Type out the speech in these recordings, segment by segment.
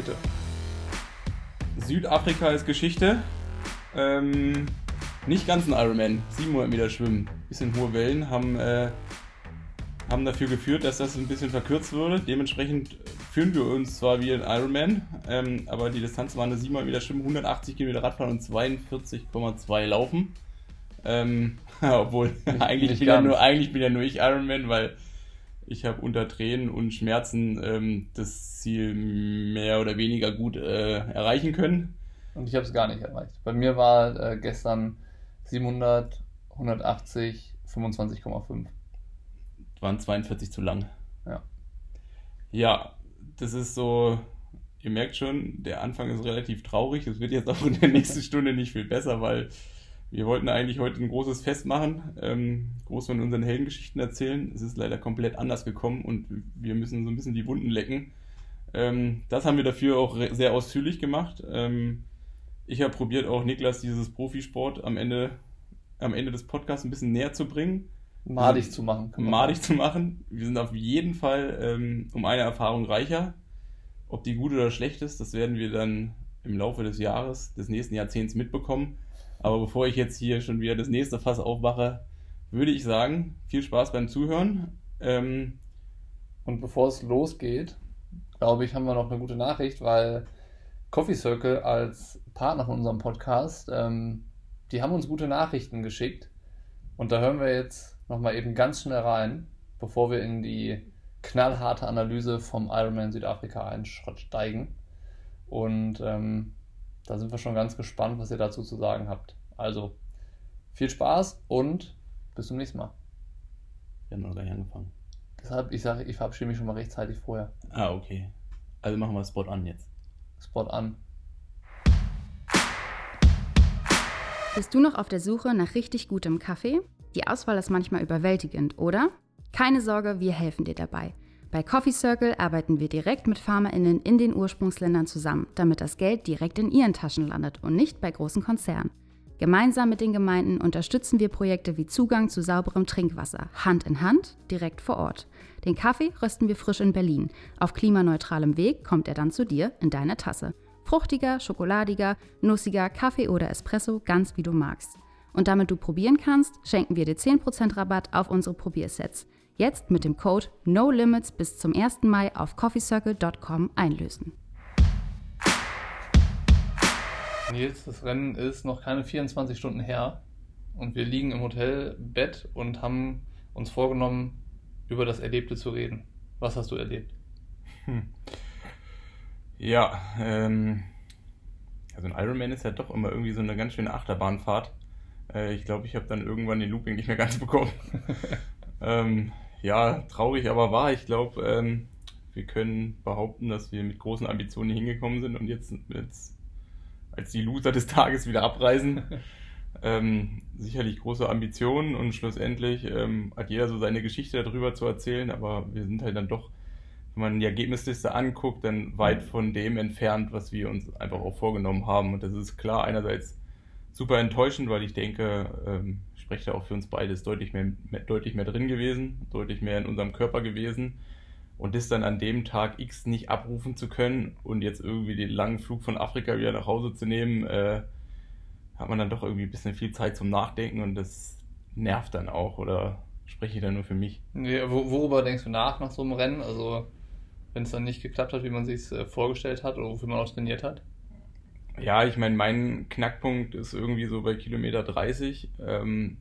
Bitte. Südafrika ist Geschichte. Ähm, nicht ganz ein Ironman, 700 Meter schwimmen, bisschen hohe Wellen, haben, äh, haben dafür geführt, dass das ein bisschen verkürzt wurde. Dementsprechend führen wir uns zwar wie ein Ironman, ähm, aber die Distanz war eine 700 Meter Schwimmen, 180 Kilometer Radfahren und 42,2 Laufen. Ähm, obwohl, eigentlich bin, ja nur, eigentlich bin ja nur ich Ironman, weil ich habe unter Tränen und Schmerzen ähm, das Ziel mehr oder weniger gut äh, erreichen können. Und ich habe es gar nicht erreicht. Bei mir war äh, gestern 700, 180, 25,5. Waren 42 zu lang. Ja. Ja, das ist so, ihr merkt schon, der Anfang ist relativ traurig. Es wird jetzt auch in der nächsten Stunde nicht viel besser, weil wir wollten eigentlich heute ein großes Fest machen, ähm, groß von unseren Heldengeschichten erzählen. Es ist leider komplett anders gekommen und wir müssen so ein bisschen die Wunden lecken. Ähm, das haben wir dafür auch sehr ausführlich gemacht. Ähm, ich habe probiert, auch Niklas dieses Profisport am Ende, am Ende des Podcasts ein bisschen näher zu bringen. Madig zu machen. Madig zu machen. Wir sind auf jeden Fall ähm, um eine Erfahrung reicher. Ob die gut oder schlecht ist, das werden wir dann im Laufe des Jahres, des nächsten Jahrzehnts mitbekommen. Aber bevor ich jetzt hier schon wieder das nächste Fass aufmache, würde ich sagen, viel Spaß beim Zuhören. Ähm, und bevor es losgeht, glaube ich, haben wir noch eine gute Nachricht, weil Coffee Circle als Partner von unserem Podcast, ähm, die haben uns gute Nachrichten geschickt. Und da hören wir jetzt nochmal eben ganz schnell rein, bevor wir in die knallharte Analyse vom Ironman Südafrika einsteigen. Und ähm, da sind wir schon ganz gespannt, was ihr dazu zu sagen habt. Also viel Spaß und bis zum nächsten Mal. Wir haben noch gleich angefangen. Deshalb, ich sage, ich verabschiede mich schon mal rechtzeitig vorher. Ah, okay. Also machen wir Spot an jetzt. Spot an. Bist du noch auf der Suche nach richtig gutem Kaffee? Die Auswahl ist manchmal überwältigend, oder? Keine Sorge, wir helfen dir dabei. Bei Coffee Circle arbeiten wir direkt mit FarmerInnen in den Ursprungsländern zusammen, damit das Geld direkt in ihren Taschen landet und nicht bei großen Konzernen. Gemeinsam mit den Gemeinden unterstützen wir Projekte wie Zugang zu sauberem Trinkwasser, Hand in Hand, direkt vor Ort. Den Kaffee rösten wir frisch in Berlin. Auf klimaneutralem Weg kommt er dann zu dir in deine Tasse. Fruchtiger, schokoladiger, nussiger, Kaffee oder Espresso, ganz wie du magst. Und damit du probieren kannst, schenken wir dir 10% Rabatt auf unsere Probiersets. Jetzt mit dem Code NOLIMITS bis zum 1. Mai auf coffeecircle.com einlösen. Nils, das Rennen ist noch keine 24 Stunden her und wir liegen im Hotelbett und haben uns vorgenommen, über das Erlebte zu reden. Was hast du erlebt? Hm. Ja, ähm, also ein Ironman ist ja doch immer irgendwie so eine ganz schöne Achterbahnfahrt. Äh, ich glaube, ich habe dann irgendwann den Looping nicht mehr ganz bekommen. ähm, ja, traurig, aber wahr. Ich glaube, ähm, wir können behaupten, dass wir mit großen Ambitionen hingekommen sind und jetzt, jetzt als die Loser des Tages wieder abreisen. ähm, sicherlich große Ambitionen und schlussendlich ähm, hat jeder so seine Geschichte darüber zu erzählen, aber wir sind halt dann doch, wenn man die Ergebnisliste anguckt, dann weit von dem entfernt, was wir uns einfach auch vorgenommen haben. Und das ist klar einerseits super enttäuschend, weil ich denke, ähm, spreche da auch für uns beide, ist deutlich mehr, mehr, deutlich mehr drin gewesen, deutlich mehr in unserem Körper gewesen. Und das dann an dem Tag X nicht abrufen zu können und jetzt irgendwie den langen Flug von Afrika wieder nach Hause zu nehmen, äh, hat man dann doch irgendwie ein bisschen viel Zeit zum Nachdenken und das nervt dann auch oder spreche ich da nur für mich? Nee, worüber denkst du nach nach so einem Rennen? Also wenn es dann nicht geklappt hat, wie man sich es äh, vorgestellt hat oder wofür man auch trainiert hat? Ja, ich meine, mein Knackpunkt ist irgendwie so bei Kilometer 30. Ähm,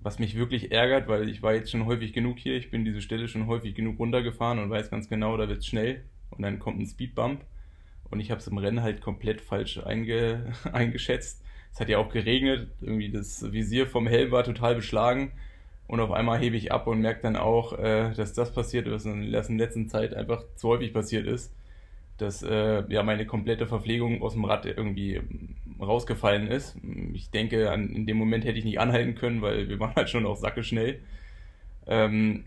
was mich wirklich ärgert, weil ich war jetzt schon häufig genug hier, ich bin diese Stelle schon häufig genug runtergefahren und weiß ganz genau, da wird es schnell und dann kommt ein Speedbump und ich habe es im Rennen halt komplett falsch einge eingeschätzt. Es hat ja auch geregnet, irgendwie das Visier vom Helm war total beschlagen und auf einmal hebe ich ab und merke dann auch, äh, dass das passiert ist, was in der letzten Zeit einfach zu häufig passiert ist dass äh, ja meine komplette Verpflegung aus dem Rad irgendwie rausgefallen ist. Ich denke, an, in dem Moment hätte ich nicht anhalten können, weil wir waren halt schon auch sacke schnell. Ähm,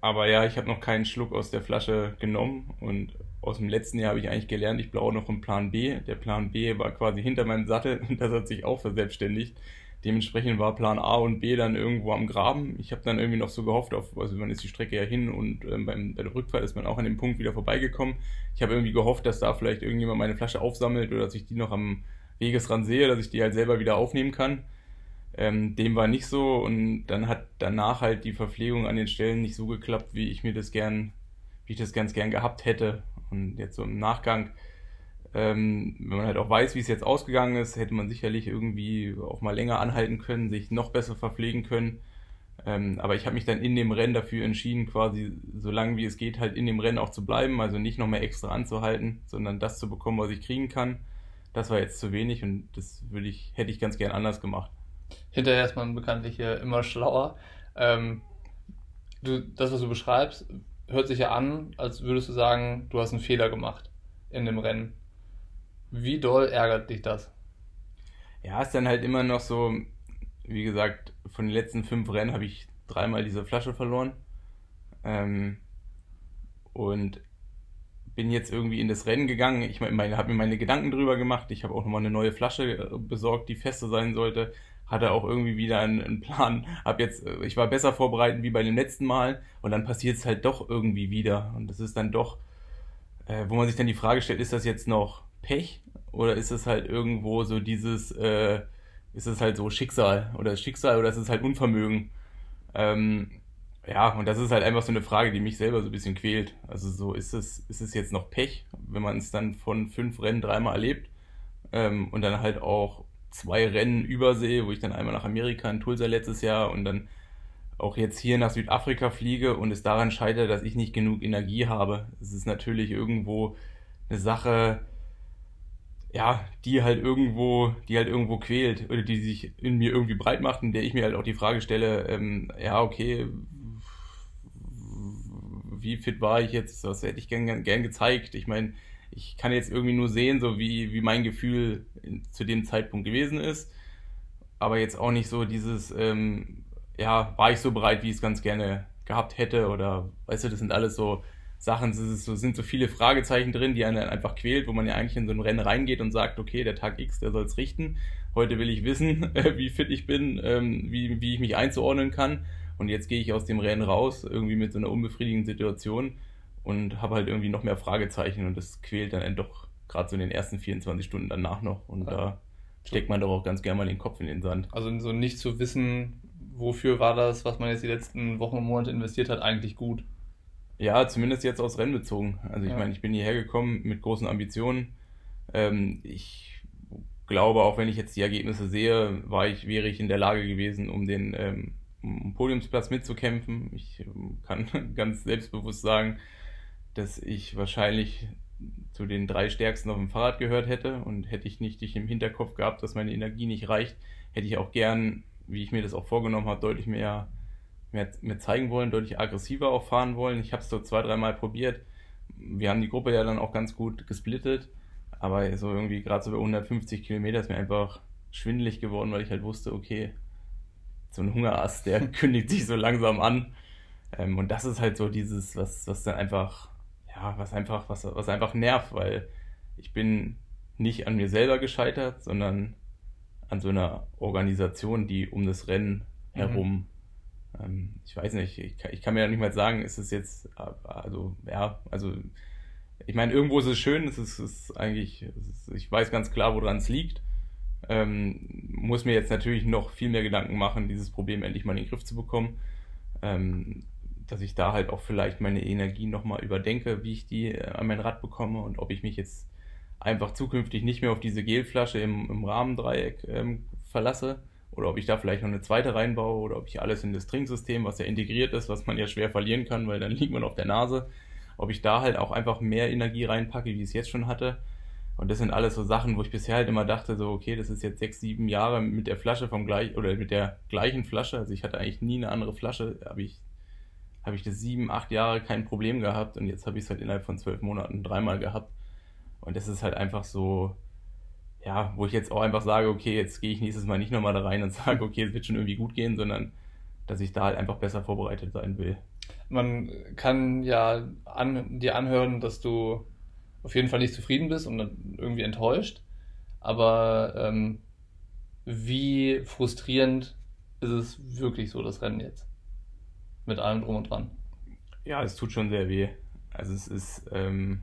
aber ja, ich habe noch keinen Schluck aus der Flasche genommen und aus dem letzten Jahr habe ich eigentlich gelernt, ich brauche noch einen Plan B. Der Plan B war quasi hinter meinem Sattel und das hat sich auch verselbstständigt. Dementsprechend war Plan A und B dann irgendwo am Graben. Ich habe dann irgendwie noch so gehofft, auf, also man ist die Strecke ja hin und ähm, beim, bei der Rückfahrt ist man auch an dem Punkt wieder vorbeigekommen. Ich habe irgendwie gehofft, dass da vielleicht irgendjemand meine Flasche aufsammelt oder dass ich die noch am Wegesrand sehe, dass ich die halt selber wieder aufnehmen kann. Ähm, dem war nicht so und dann hat danach halt die Verpflegung an den Stellen nicht so geklappt, wie ich mir das gern, wie ich das ganz gern gehabt hätte. Und jetzt so im Nachgang ähm, wenn man halt auch weiß, wie es jetzt ausgegangen ist, hätte man sicherlich irgendwie auch mal länger anhalten können, sich noch besser verpflegen können. Ähm, aber ich habe mich dann in dem Rennen dafür entschieden, quasi so lange wie es geht, halt in dem Rennen auch zu bleiben, also nicht noch mehr extra anzuhalten, sondern das zu bekommen, was ich kriegen kann. Das war jetzt zu wenig und das würde ich, hätte ich ganz gern anders gemacht. Hinterher ist man bekanntlich hier immer schlauer. Ähm, du, das, was du beschreibst, hört sich ja an, als würdest du sagen, du hast einen Fehler gemacht in dem Rennen. Wie doll ärgert dich das? Ja, ist dann halt immer noch so, wie gesagt, von den letzten fünf Rennen habe ich dreimal diese Flasche verloren. Ähm, und bin jetzt irgendwie in das Rennen gegangen. Ich meine, habe mir meine Gedanken drüber gemacht. Ich habe auch nochmal eine neue Flasche äh, besorgt, die fester sein sollte. Hatte auch irgendwie wieder einen, einen Plan. Hab jetzt, äh, ich war besser vorbereitet wie bei dem letzten Mal. Und dann passiert es halt doch irgendwie wieder. Und das ist dann doch, äh, wo man sich dann die Frage stellt, ist das jetzt noch Pech oder ist es halt irgendwo so dieses, äh, ist es halt so Schicksal oder Schicksal oder ist es halt Unvermögen? Ähm, ja, und das ist halt einfach so eine Frage, die mich selber so ein bisschen quält. Also so, ist es, ist es jetzt noch Pech, wenn man es dann von fünf Rennen dreimal erlebt ähm, und dann halt auch zwei Rennen übersee, wo ich dann einmal nach Amerika in Tulsa letztes Jahr und dann auch jetzt hier nach Südafrika fliege und es daran scheitert, dass ich nicht genug Energie habe. Es ist natürlich irgendwo eine Sache, ja, die halt irgendwo, die halt irgendwo quält oder die sich in mir irgendwie breit macht, in der ich mir halt auch die Frage stelle, ähm, ja, okay, wie fit war ich jetzt, was hätte ich gern, gern gezeigt? Ich meine, ich kann jetzt irgendwie nur sehen, so wie, wie mein Gefühl zu dem Zeitpunkt gewesen ist, aber jetzt auch nicht so dieses, ähm, ja, war ich so bereit, wie ich es ganz gerne gehabt hätte oder, weißt du, das sind alles so Sachen, es so, sind so viele Fragezeichen drin, die einen dann einfach quält, wo man ja eigentlich in so ein Rennen reingeht und sagt, okay, der Tag X, der soll es richten. Heute will ich wissen, wie fit ich bin, ähm, wie, wie ich mich einzuordnen kann. Und jetzt gehe ich aus dem Rennen raus, irgendwie mit so einer unbefriedigenden Situation und habe halt irgendwie noch mehr Fragezeichen und das quält dann doch gerade so in den ersten 24 Stunden danach noch. Und ja. da steckt man doch auch ganz gerne mal den Kopf in den Sand. Also so nicht zu wissen, wofür war das, was man jetzt die letzten Wochen und Monate investiert hat, eigentlich gut. Ja, zumindest jetzt aus Rennen bezogen. Also ich ja. meine, ich bin hierher gekommen mit großen Ambitionen. Ähm, ich glaube, auch wenn ich jetzt die Ergebnisse sehe, war ich, wäre ich in der Lage gewesen, um den ähm, um Podiumsplatz mitzukämpfen. Ich ähm, kann ganz selbstbewusst sagen, dass ich wahrscheinlich zu den drei Stärksten auf dem Fahrrad gehört hätte und hätte ich nicht dich im Hinterkopf gehabt, dass meine Energie nicht reicht, hätte ich auch gern, wie ich mir das auch vorgenommen habe, deutlich mehr mir, mir zeigen wollen, deutlich aggressiver auch fahren wollen. Ich habe es so zwei, dreimal probiert. Wir haben die Gruppe ja dann auch ganz gut gesplittet, aber so irgendwie gerade so bei 150 Kilometer ist mir einfach schwindelig geworden, weil ich halt wusste, okay, so ein Hungerast, der kündigt sich so langsam an. Ähm, und das ist halt so dieses, was, was dann einfach, ja, was einfach, was, was einfach nervt, weil ich bin nicht an mir selber gescheitert, sondern an so einer Organisation, die um das Rennen mhm. Ähm, ich weiß nicht, ich kann, ich kann, mir ja nicht mal sagen, ist es jetzt, also, ja, also, ich meine, irgendwo ist es schön, es ist, ist eigentlich, es ist, ich weiß ganz klar, woran es liegt. Ähm, muss mir jetzt natürlich noch viel mehr Gedanken machen, dieses Problem endlich mal in den Griff zu bekommen. Ähm, dass ich da halt auch vielleicht meine Energie nochmal überdenke, wie ich die äh, an mein Rad bekomme und ob ich mich jetzt einfach zukünftig nicht mehr auf diese Gelflasche im, im Rahmendreieck ähm, verlasse, oder ob ich da vielleicht noch eine zweite reinbaue oder ob ich alles in das Trinksystem, was ja integriert ist, was man ja schwer verlieren kann, weil dann liegt man auf der Nase, ob ich da halt auch einfach mehr Energie reinpacke, wie ich es jetzt schon hatte. Und das sind alles so Sachen, wo ich bisher halt immer dachte, so, okay, das ist jetzt sechs, sieben Jahre mit der Flasche vom gleich oder mit der gleichen Flasche. Also ich hatte eigentlich nie eine andere Flasche, habe ich, habe ich das sieben, acht Jahre kein Problem gehabt und jetzt habe ich es halt innerhalb von zwölf Monaten dreimal gehabt. Und das ist halt einfach so, ja, wo ich jetzt auch einfach sage, okay, jetzt gehe ich nächstes Mal nicht nochmal da rein und sage, okay, es wird schon irgendwie gut gehen, sondern dass ich da halt einfach besser vorbereitet sein will. Man kann ja an, dir anhören, dass du auf jeden Fall nicht zufrieden bist und irgendwie enttäuscht. Aber ähm, wie frustrierend ist es wirklich so, das Rennen jetzt? Mit allem drum und dran. Ja, es tut schon sehr weh. Also es ist, ähm,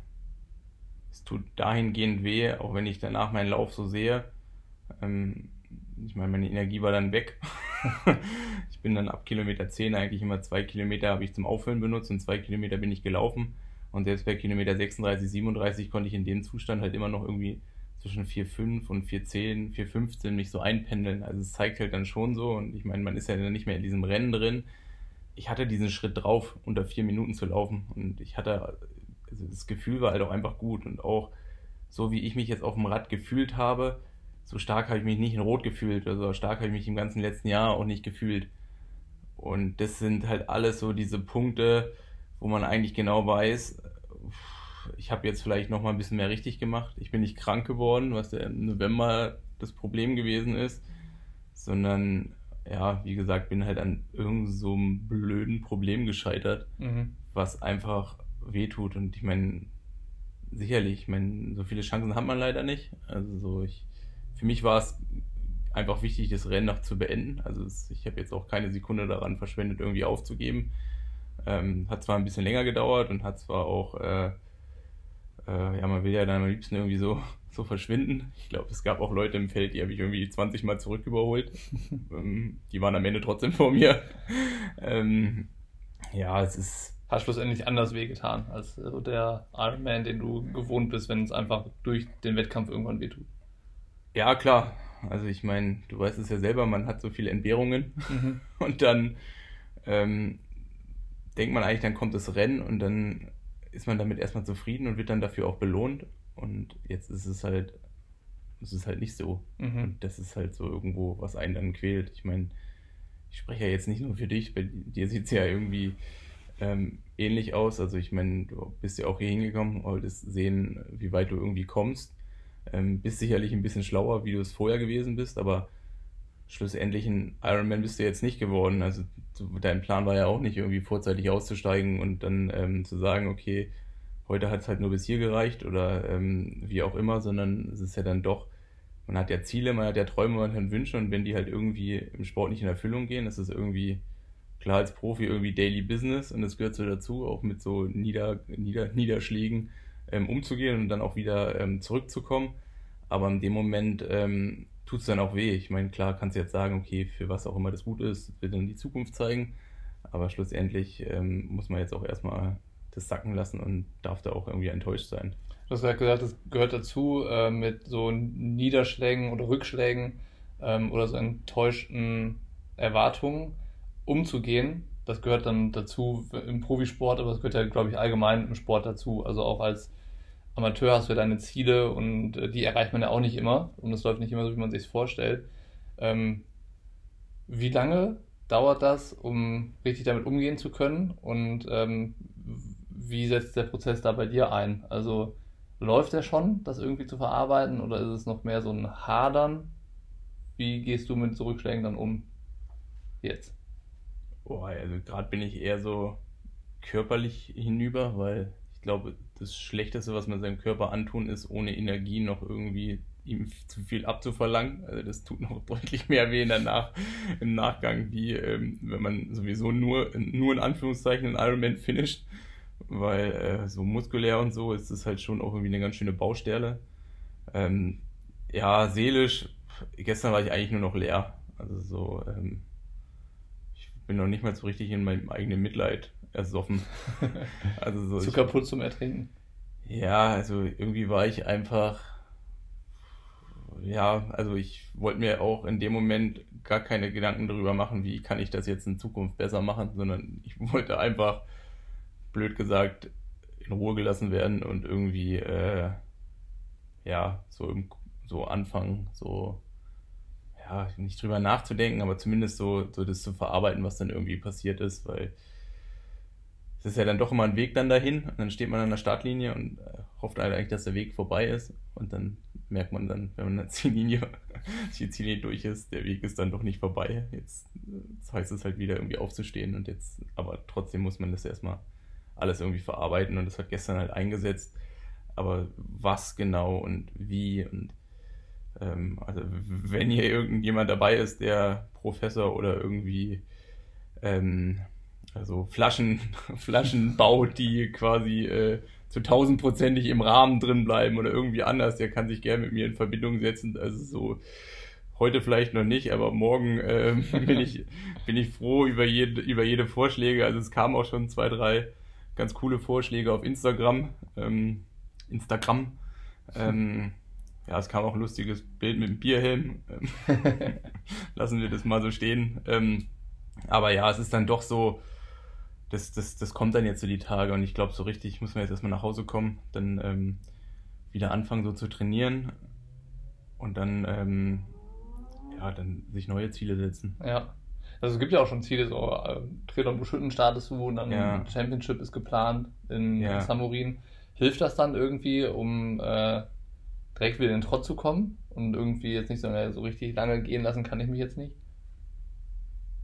es tut dahingehend weh, auch wenn ich danach meinen Lauf so sehe. Ähm, ich meine, meine Energie war dann weg. ich bin dann ab Kilometer 10 eigentlich immer zwei Kilometer habe ich zum Auffüllen benutzt und zwei Kilometer bin ich gelaufen. Und selbst bei Kilometer 36, 37 konnte ich in dem Zustand halt immer noch irgendwie zwischen 4,5 und 4,10, 4,15 mich so einpendeln. Also es zeigt halt dann schon so. Und ich meine, man ist ja dann nicht mehr in diesem Rennen drin. Ich hatte diesen Schritt drauf, unter vier Minuten zu laufen. Und ich hatte, also das Gefühl war halt auch einfach gut. Und auch so wie ich mich jetzt auf dem Rad gefühlt habe, so stark habe ich mich nicht in Rot gefühlt. Also so stark habe ich mich im ganzen letzten Jahr auch nicht gefühlt. Und das sind halt alles so diese Punkte, wo man eigentlich genau weiß, ich habe jetzt vielleicht noch mal ein bisschen mehr richtig gemacht. Ich bin nicht krank geworden, was ja im November das Problem gewesen ist, sondern ja, wie gesagt, bin halt an irgendeinem so blöden Problem gescheitert, mhm. was einfach wehtut. Und ich meine, sicherlich, ich meine, so viele Chancen hat man leider nicht. Also so, ich, für mich war es einfach wichtig, das Rennen noch zu beenden. Also es, ich habe jetzt auch keine Sekunde daran verschwendet, irgendwie aufzugeben. Ähm, hat zwar ein bisschen länger gedauert und hat zwar auch äh, äh, ja, man will ja dann am liebsten irgendwie so, so verschwinden. Ich glaube, es gab auch Leute im Feld, die habe ich irgendwie 20 Mal zurück überholt. ähm, die waren am Ende trotzdem vor mir. ähm, ja, es ist. Hast schlussendlich anders wehgetan als so der Ironman, den du gewohnt bist, wenn es einfach durch den Wettkampf irgendwann wehtut. Ja, klar. Also ich meine, du weißt es ja selber, man hat so viele Entbehrungen mhm. und dann ähm, denkt man eigentlich, dann kommt das Rennen und dann ist man damit erstmal zufrieden und wird dann dafür auch belohnt. Und jetzt ist es halt, es ist halt nicht so. Mhm. Und das ist halt so irgendwo, was einen dann quält. Ich meine, ich spreche ja jetzt nicht nur für dich, bei dir sieht es ja irgendwie ähm, ähnlich aus. Also ich meine, du bist ja auch hier hingekommen, wolltest sehen, wie weit du irgendwie kommst. Ähm, bist sicherlich ein bisschen schlauer, wie du es vorher gewesen bist, aber schlussendlich ein Ironman bist du jetzt nicht geworden. Also dein Plan war ja auch nicht irgendwie vorzeitig auszusteigen und dann ähm, zu sagen, okay, heute hat es halt nur bis hier gereicht oder ähm, wie auch immer, sondern es ist ja dann doch, man hat ja Ziele, man hat ja Träume, man hat Wünsche und wenn die halt irgendwie im Sport nicht in Erfüllung gehen, ist es irgendwie klar als Profi irgendwie Daily Business und das gehört so dazu, auch mit so Nieder, Nieder, Niederschlägen ähm, umzugehen und dann auch wieder ähm, zurückzukommen. Aber in dem Moment ähm, tut es dann auch weh. Ich meine, klar kannst du jetzt sagen, okay, für was auch immer das gut ist, wird dann die Zukunft zeigen. Aber schlussendlich ähm, muss man jetzt auch erstmal das sacken lassen und darf da auch irgendwie enttäuscht sein. Du hast gerade gesagt, das gehört dazu, äh, mit so Niederschlägen oder Rückschlägen ähm, oder so enttäuschten Erwartungen umzugehen. Das gehört dann dazu im Profisport, aber das gehört ja, glaube ich, allgemein im Sport dazu. Also auch als Amateur hast du ja deine Ziele und äh, die erreicht man ja auch nicht immer und es läuft nicht immer so, wie man sich vorstellt. Ähm, wie lange dauert das, um richtig damit umgehen zu können und ähm, wie setzt der Prozess da bei dir ein? Also läuft der schon, das irgendwie zu verarbeiten oder ist es noch mehr so ein Hadern? Wie gehst du mit Zurückschlägen dann um jetzt? Oh, also gerade bin ich eher so körperlich hinüber, weil ich glaube, das Schlechteste, was man seinem Körper antun, ist, ohne Energie noch irgendwie ihm zu viel abzuverlangen. Also das tut noch deutlich mehr weh in der Nach im Nachgang, wie ähm, wenn man sowieso nur, nur in Anführungszeichen einen Ironman finisht. Weil äh, so muskulär und so ist es halt schon auch irgendwie eine ganz schöne Baustelle. Ähm, ja, seelisch, gestern war ich eigentlich nur noch leer. Also so, ähm, bin noch nicht mal so richtig in meinem eigenen Mitleid ersoffen. also so, Zu kaputt zum Ertrinken. Ja, also irgendwie war ich einfach. Ja, also ich wollte mir auch in dem Moment gar keine Gedanken darüber machen, wie kann ich das jetzt in Zukunft besser machen, sondern ich wollte einfach, blöd gesagt, in Ruhe gelassen werden und irgendwie, äh, ja, so, im, so anfangen, so, ja, nicht drüber nachzudenken, aber zumindest so, so das zu verarbeiten, was dann irgendwie passiert ist, weil es ist ja dann doch immer ein Weg dann dahin und dann steht man an der Startlinie und äh, hofft halt eigentlich, dass der Weg vorbei ist und dann merkt man dann, wenn man die Ziellinie, die Ziellinie durch ist, der Weg ist dann doch nicht vorbei. Jetzt, jetzt heißt es halt wieder irgendwie aufzustehen und jetzt, aber trotzdem muss man das erstmal alles irgendwie verarbeiten und das hat gestern halt eingesetzt. Aber was genau und wie und also wenn hier irgendjemand dabei ist, der Professor oder irgendwie ähm, also Flaschen, Flaschen baut, die quasi äh, zu tausendprozentig im Rahmen drin bleiben oder irgendwie anders, der kann sich gerne mit mir in Verbindung setzen. Also so heute vielleicht noch nicht, aber morgen äh, bin, ich, bin ich froh über jede, über jede Vorschläge. Also es kamen auch schon zwei, drei ganz coole Vorschläge auf Instagram. Ähm, Instagram. Ähm, ja, es kam auch ein lustiges Bild mit dem Bierhelm. Lassen wir das mal so stehen. Ähm, aber ja, es ist dann doch so, das, das, das kommt dann jetzt so die Tage und ich glaube, so richtig muss man jetzt erstmal nach Hause kommen, dann ähm, wieder anfangen so zu trainieren und dann, ähm, ja, dann sich neue Ziele setzen. Ja. Also es gibt ja auch schon Ziele, so äh, Triathlon Buschütten startest du und dann Ja. Championship ist geplant in, Ja. in Samurin. Hilft das dann irgendwie, um äh, direkt wieder in den Trott zu kommen und irgendwie jetzt nicht so, äh, so richtig lange gehen lassen kann ich mich jetzt nicht?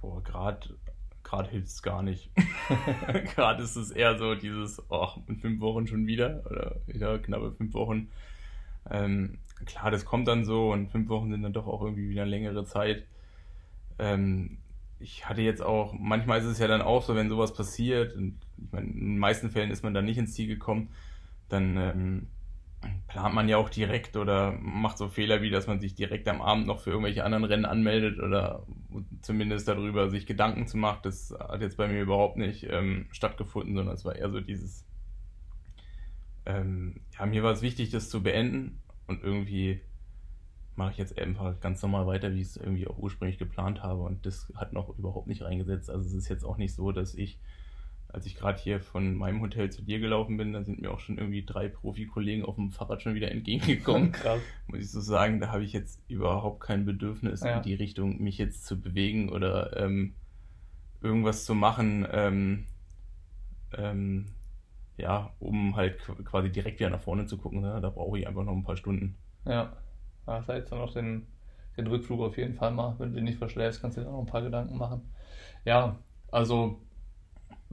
Boah, gerade gerade hilft es gar nicht. gerade ist es eher so dieses, oh, in fünf Wochen schon wieder oder wieder knappe fünf Wochen. Ähm, klar, das kommt dann so und fünf Wochen sind dann doch auch irgendwie wieder eine längere Zeit. Ähm, ich hatte jetzt auch, manchmal ist es ja dann auch so, wenn sowas passiert, und ich meine, in den meisten Fällen ist man dann nicht ins Ziel gekommen, dann ähm, plant man ja auch direkt oder macht so Fehler wie, dass man sich direkt am Abend noch für irgendwelche anderen Rennen anmeldet oder zumindest darüber sich Gedanken zu machen. Das hat jetzt bei mir überhaupt nicht ähm, stattgefunden, sondern es war eher so dieses, ähm, ja, mir war es wichtig, das zu beenden und irgendwie mache ich jetzt einfach ganz normal weiter, wie ich es irgendwie auch ursprünglich geplant habe und das hat noch überhaupt nicht reingesetzt. Also es ist jetzt auch nicht so, dass ich als ich gerade hier von meinem Hotel zu dir gelaufen bin, da sind mir auch schon irgendwie drei Profi-Kollegen auf dem Fahrrad schon wieder entgegengekommen. Krass. Muss ich so sagen, da habe ich jetzt überhaupt kein Bedürfnis Ja. in die Richtung, mich jetzt zu bewegen oder ähm, irgendwas zu machen, ähm, ähm, ja, um halt qu- quasi direkt wieder nach vorne zu gucken. Ne? Da brauche ich einfach noch ein paar Stunden. Ja. Da hast du jetzt dann noch den, den Rückflug auf jeden Fall mal. Wenn du den nicht verschläfst, kannst du dir auch noch ein paar Gedanken machen. Ja, also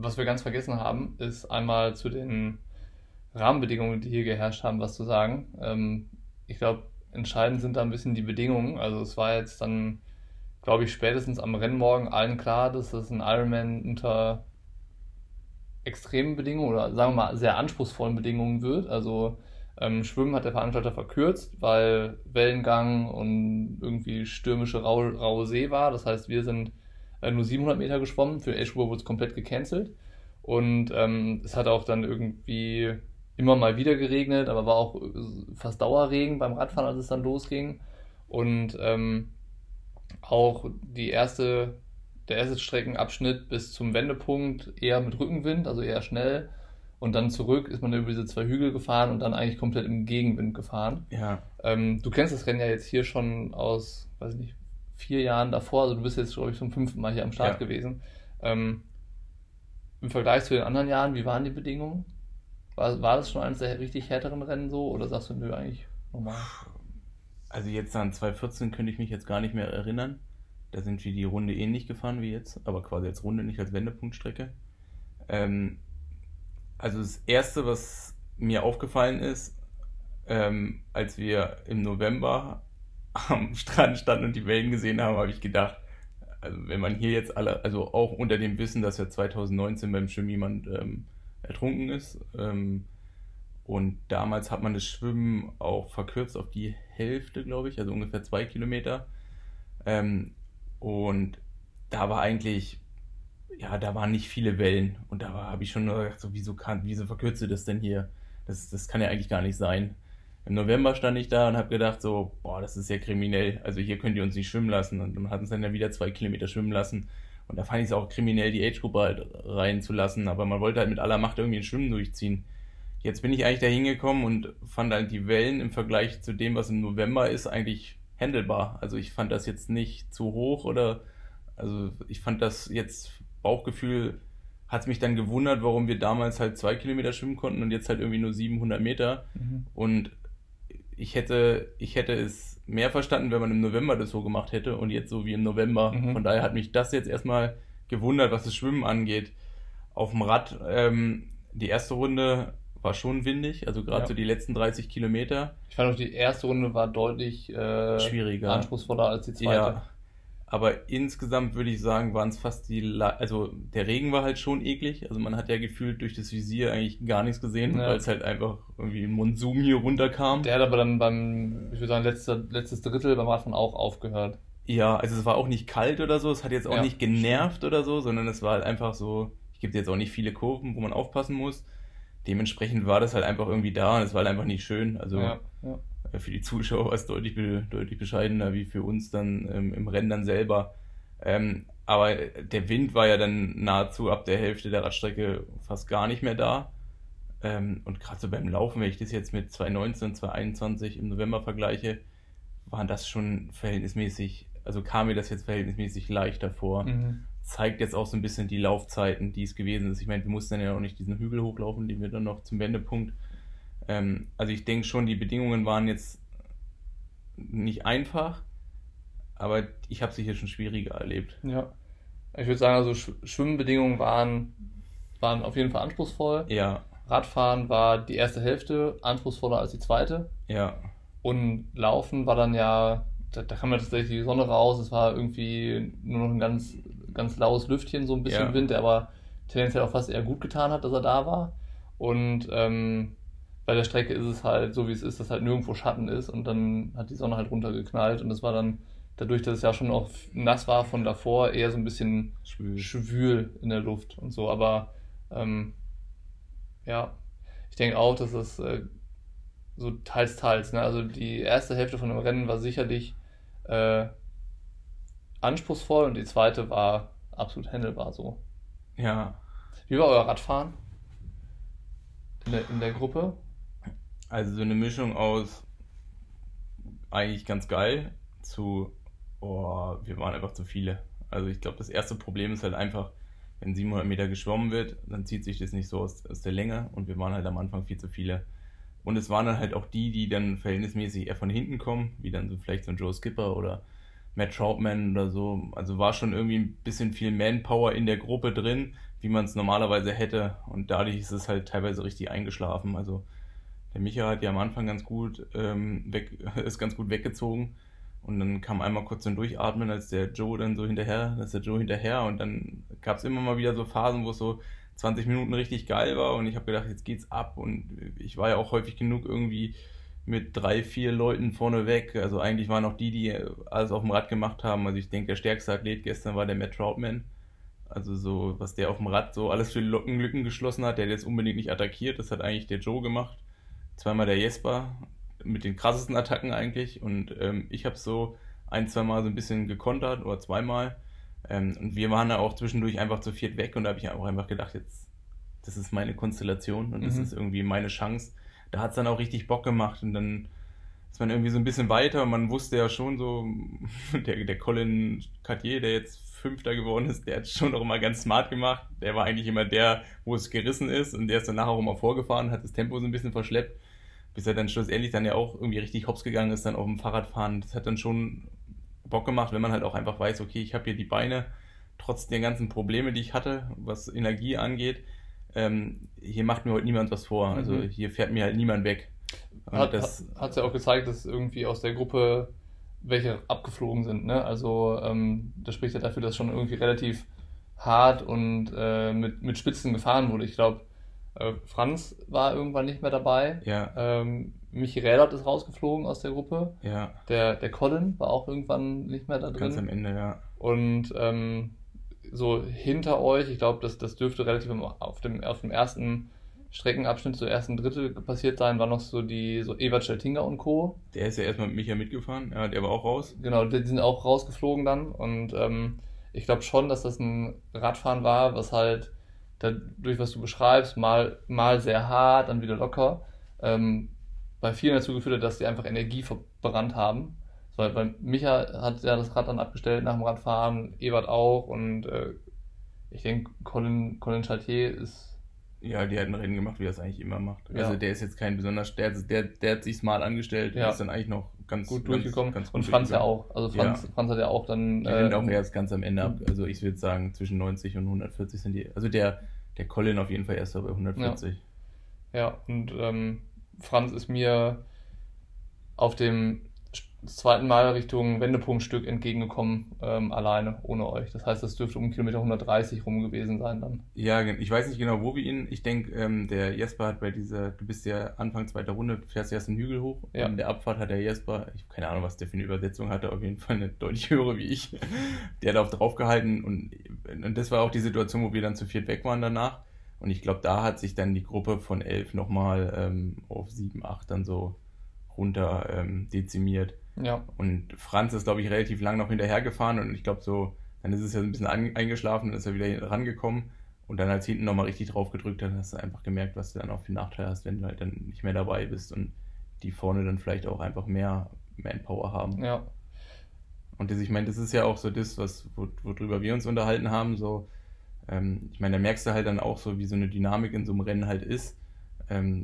was wir ganz vergessen haben, ist einmal zu den Rahmenbedingungen, die hier geherrscht haben, was zu sagen. Ähm, ich glaube, entscheidend sind da ein bisschen die Bedingungen. Also es war jetzt dann, glaube ich, spätestens am Rennmorgen allen klar, dass es ein Ironman unter extremen Bedingungen oder sagen wir mal sehr anspruchsvollen Bedingungen wird. Also ähm, Schwimmen hat der Veranstalter verkürzt, weil Wellengang und irgendwie stürmische raue, raue See war. Das heißt, wir sind äh, nur 700 Meter geschwommen. Für Eschwur wurde es komplett gecancelt. Und ähm, es hat auch dann irgendwie immer mal wieder geregnet, aber war auch äh, fast Dauerregen beim Radfahren, als es dann losging. Und ähm, auch die erste, der erste Streckenabschnitt bis zum Wendepunkt eher mit Rückenwind, also eher schnell. Und dann zurück ist man über diese zwei Hügel gefahren und dann eigentlich komplett im Gegenwind gefahren. Ja, Ähm, du kennst das Rennen ja jetzt hier schon aus, weiß ich nicht, vier Jahren davor. Also du bist jetzt, glaube ich, zum fünften Mal hier am Start Ja. gewesen. Ähm, Im Vergleich zu den anderen Jahren, wie waren die Bedingungen? War, war das schon eines der richtig härteren Rennen so oder sagst du, nö, eigentlich normal? also jetzt an 2014 könnte ich mich jetzt gar nicht mehr erinnern. Da sind wir die Runde ähnlich gefahren wie jetzt, aber quasi als Runde, nicht als Wendepunktstrecke. Ähm, also das Erste, was mir aufgefallen ist, ähm, als wir im November am Strand standen und die Wellen gesehen haben, habe ich gedacht, also wenn man hier jetzt alle, also auch unter dem Wissen, dass ja 2019 beim Schwimmen jemand ähm, ertrunken ist, ähm, und damals hat man das Schwimmen auch verkürzt auf die Hälfte, glaube ich, also ungefähr zwei Kilometer. Ähm, und da war eigentlich, ja, da waren nicht viele Wellen. Und da habe ich schon nur gedacht, so, wieso, kann, wieso verkürzt du das denn hier? Das, das kann ja eigentlich gar nicht sein. Im November stand ich da und habe gedacht, so, boah, das ist ja kriminell. Also hier könnt ihr uns nicht schwimmen lassen. Und dann hatten uns dann ja wieder zwei Kilometer schwimmen lassen. Und da fand ich es auch kriminell, die Age-Gruppe halt reinzulassen. Aber man wollte halt mit aller Macht irgendwie ein Schwimmen durchziehen. Jetzt bin ich eigentlich da hingekommen und fand halt die Wellen im Vergleich zu dem, was im November ist, eigentlich handelbar. Also ich fand das jetzt nicht zu hoch oder, also ich fand das jetzt Bauchgefühl, hat es mich dann gewundert, warum wir damals halt zwei Kilometer schwimmen konnten und jetzt halt irgendwie nur 700 Meter. Mhm. Und ich hätte, ich hätte es mehr verstanden, wenn man im November das so gemacht hätte und jetzt so wie im November. Mhm. Von daher hat mich das jetzt erstmal gewundert, was das Schwimmen angeht. Auf dem Rad, ähm, die erste Runde war schon windig, also gerade Ja. so die letzten 30 Kilometer. Ich fand auch die erste Runde war deutlich äh, Schwieriger. anspruchsvoller als die zweite. Ja. Aber insgesamt würde ich sagen, waren es fast die, La also der Regen war halt schon eklig. Also man hat ja gefühlt durch das Visier eigentlich gar nichts gesehen, Ja. weil es halt einfach irgendwie ein Monsum hier runterkam. Der hat aber dann beim, ich würde sagen, letzter, letztes Drittel beim Radfahren auch aufgehört. Ja, also es war auch nicht kalt oder so, es hat jetzt auch Ja, nicht genervt oder so, sondern es war halt einfach so, es gibt jetzt auch nicht viele Kurven, wo man aufpassen muss. Dementsprechend war das halt einfach irgendwie da und es war halt einfach nicht schön. Also ja, ja. Für die Zuschauer war es deutlich, deutlich bescheidener wie für uns dann ähm, im Rennen dann selber. Ähm, aber der Wind war ja dann nahezu ab der Hälfte der Radstrecke fast gar nicht mehr da. Ähm, und gerade so beim Laufen, wenn ich das jetzt mit 2019 und 2021 im November vergleiche, waren das schon verhältnismäßig, also kam mir das jetzt verhältnismäßig leichter vor. Mhm. Zeigt jetzt auch so ein bisschen die Laufzeiten, die es gewesen ist. Ich meine, wir mussten dann ja auch nicht diesen Hügel hochlaufen, den wir dann noch zum Wendepunkt. Ähm, also ich denke schon, die Bedingungen waren jetzt nicht einfach, aber ich habe sie hier schon schwieriger erlebt. ja. Ich würde sagen, also Sch Schwimmbedingungen waren, waren auf jeden Fall anspruchsvoll. Ja, Radfahren war die erste Hälfte anspruchsvoller als die zweite. ja, Und Laufen war dann ja, da, da kam ja tatsächlich die Sonne raus, es war irgendwie nur noch ein ganz, ganz laues Lüftchen, so ein bisschen Ja. Wind, der aber tendenziell auch fast eher gut getan hat, dass er da war. Und ähm, bei der Strecke ist es halt so, wie es ist, dass halt nirgendwo Schatten ist und dann hat die Sonne halt runtergeknallt und das war dann, dadurch, dass es ja schon auch nass war von davor, eher so ein bisschen schwül. schwül in der Luft und so, aber ähm, ja, ich denke auch, dass es äh, so teils, teils, ne? Also die erste Hälfte von dem Rennen war sicherlich äh, anspruchsvoll und die zweite war absolut handelbar so. Ja, Wie war euer Radfahren? In der, in der Gruppe? Also so eine Mischung aus eigentlich ganz geil zu, oh, wir waren einfach zu viele. Also ich glaube, das erste Problem ist halt einfach, wenn 700 Meter geschwommen wird, dann zieht sich das nicht so aus, aus der Länge und wir waren halt am Anfang viel zu viele. Und es waren dann halt auch die, die dann verhältnismäßig eher von hinten kommen, wie dann so vielleicht so ein Joe Skipper oder Matt Troutman oder so. Also war schon irgendwie ein bisschen viel Manpower in der Gruppe drin, wie man es normalerweise hätte. Und dadurch ist es halt teilweise richtig eingeschlafen. Also der Micha hat ja am Anfang ganz gut ähm, weg, ist ganz gut weggezogen. Und dann kam einmal kurz so ein Durchatmen, als der Joe dann so hinterher, dass der Joe hinterher und dann gab es immer mal wieder so Phasen, wo es so 20 Minuten richtig geil war und ich habe gedacht, jetzt geht's ab und ich war ja auch häufig genug irgendwie mit drei, vier Leuten vorne weg. Also eigentlich waren auch die, die alles auf dem Rad gemacht haben. Also ich denke, der stärkste Athlet gestern war der Matt Troutman. Also so, was der auf dem Rad so alles für Lockenlücken geschlossen hat, der hat jetzt unbedingt nicht attackiert, das hat eigentlich der Joe gemacht. Zweimal der Jesper mit den krassesten Attacken eigentlich und ähm, ich habe so ein, zweimal so ein bisschen gekontert oder zweimal. Ähm, und wir waren da auch zwischendurch einfach zu viert weg und da habe ich auch einfach gedacht, jetzt, das ist meine Konstellation und das Mhm. ist irgendwie meine Chance. Da hat es dann auch richtig Bock gemacht und dann ist man irgendwie so ein bisschen weiter und man wusste ja schon so, der, der Colin Cartier, der jetzt Fünfter geworden ist, der hat schon noch immer ganz smart gemacht. Der war eigentlich immer der, wo es gerissen ist und der ist dann nachher auch immer vorgefahren, hat das Tempo so ein bisschen verschleppt, bis er dann schlussendlich dann ja auch irgendwie richtig hops gegangen ist, dann auf dem Fahrradfahren. Das hat dann schon Bock gemacht, wenn man halt auch einfach weiß, okay, ich habe hier die Beine, trotz der ganzen Probleme, die ich hatte, was Energie angeht, ähm, hier macht mir heute niemand was vor. Also Mhm. hier fährt mir halt niemand weg. Und Hat es ja auch gezeigt, dass irgendwie aus der Gruppe welche abgeflogen sind. Ne? Also ähm, das spricht ja dafür, dass schon irgendwie relativ hart und äh, mit, mit Spitzen gefahren wurde. Ich glaube, äh, Franz war irgendwann nicht mehr dabei. ja, Ähm, Michi Rädert ist rausgeflogen aus der Gruppe. ja, Der, der Colin war auch irgendwann nicht mehr da ganz drin. am Ende, ja. Und ähm, so hinter euch, ich glaube, das, das dürfte relativ auf dem, auf dem ersten Streckenabschnitt, so ersten Drittel passiert sein, war noch so die so Ewart Scheltinger und Co. Der ist ja erstmal mit Micha mitgefahren, ja, der war auch raus. Genau, die sind auch rausgeflogen dann. Und ähm, ich glaube schon, dass das ein Radfahren war, was halt dadurch, was du beschreibst, mal, mal sehr hart, dann wieder locker, ähm, bei vielen dazu geführt hat, dass die einfach Energie verbrannt haben. So, Weil Micha hat ja das Rad dann abgestellt nach dem Radfahren, Ewart auch und äh, ich denke, Colin, Colin Chartier ist Ja, die hat ein Rennen gemacht, wie er es eigentlich immer macht. Ja. Also der ist jetzt kein besonders, der, der, der hat sich smart angestellt, Ja. ist dann eigentlich noch ganz gut ganz- durchgekommen. ganz gut und Franz ja auch. Also Franz, Ja. Franz hat ja auch dann. Der rennt auch äh, erst ganz am Ende ab. Also ich würde sagen, zwischen 90 und 140 sind die. Also der, der Colin auf jeden Fall erst bei 140. Ja, und ähm, Franz ist mir auf dem zweiten Mal Richtung Wendepunktstück entgegengekommen, ähm, alleine, ohne euch. Das heißt, das dürfte um Kilometer 130 rum gewesen sein dann. Ja, ich weiß nicht genau, wo wir ihn. Ich denke, ähm, der Jesper hat bei dieser, du bist ja Anfang zweiter Runde, fährst erst einen Hügel hoch. Ja. In der Abfahrt hat der Jesper, ich habe keine Ahnung, was der für eine Übersetzung hatte, auf jeden Fall eine deutlich höhere wie ich. Der hat auf draufgehalten und, und das war auch die Situation, wo wir dann zu viert weg waren danach. Und ich glaube, da hat sich dann die Gruppe von elf nochmal ähm, auf sieben, acht dann so runter ähm, dezimiert. Ja. Und Franz ist, glaube ich, relativ lang noch hinterhergefahren und ich glaube so, dann ist es ja ein bisschen eingeschlafen, dann ist er wieder rangekommen und dann als hinten nochmal richtig drauf gedrückt hat, hast du einfach gemerkt, was du dann auch für Nachteile hast, wenn du halt dann nicht mehr dabei bist und die vorne dann vielleicht auch einfach mehr Manpower haben. Ja. Und das, ich meine, das ist ja auch so das, was, worüber wir uns unterhalten haben, so, ähm, ich meine, da merkst du halt dann auch so, wie so eine Dynamik in so einem Rennen halt ist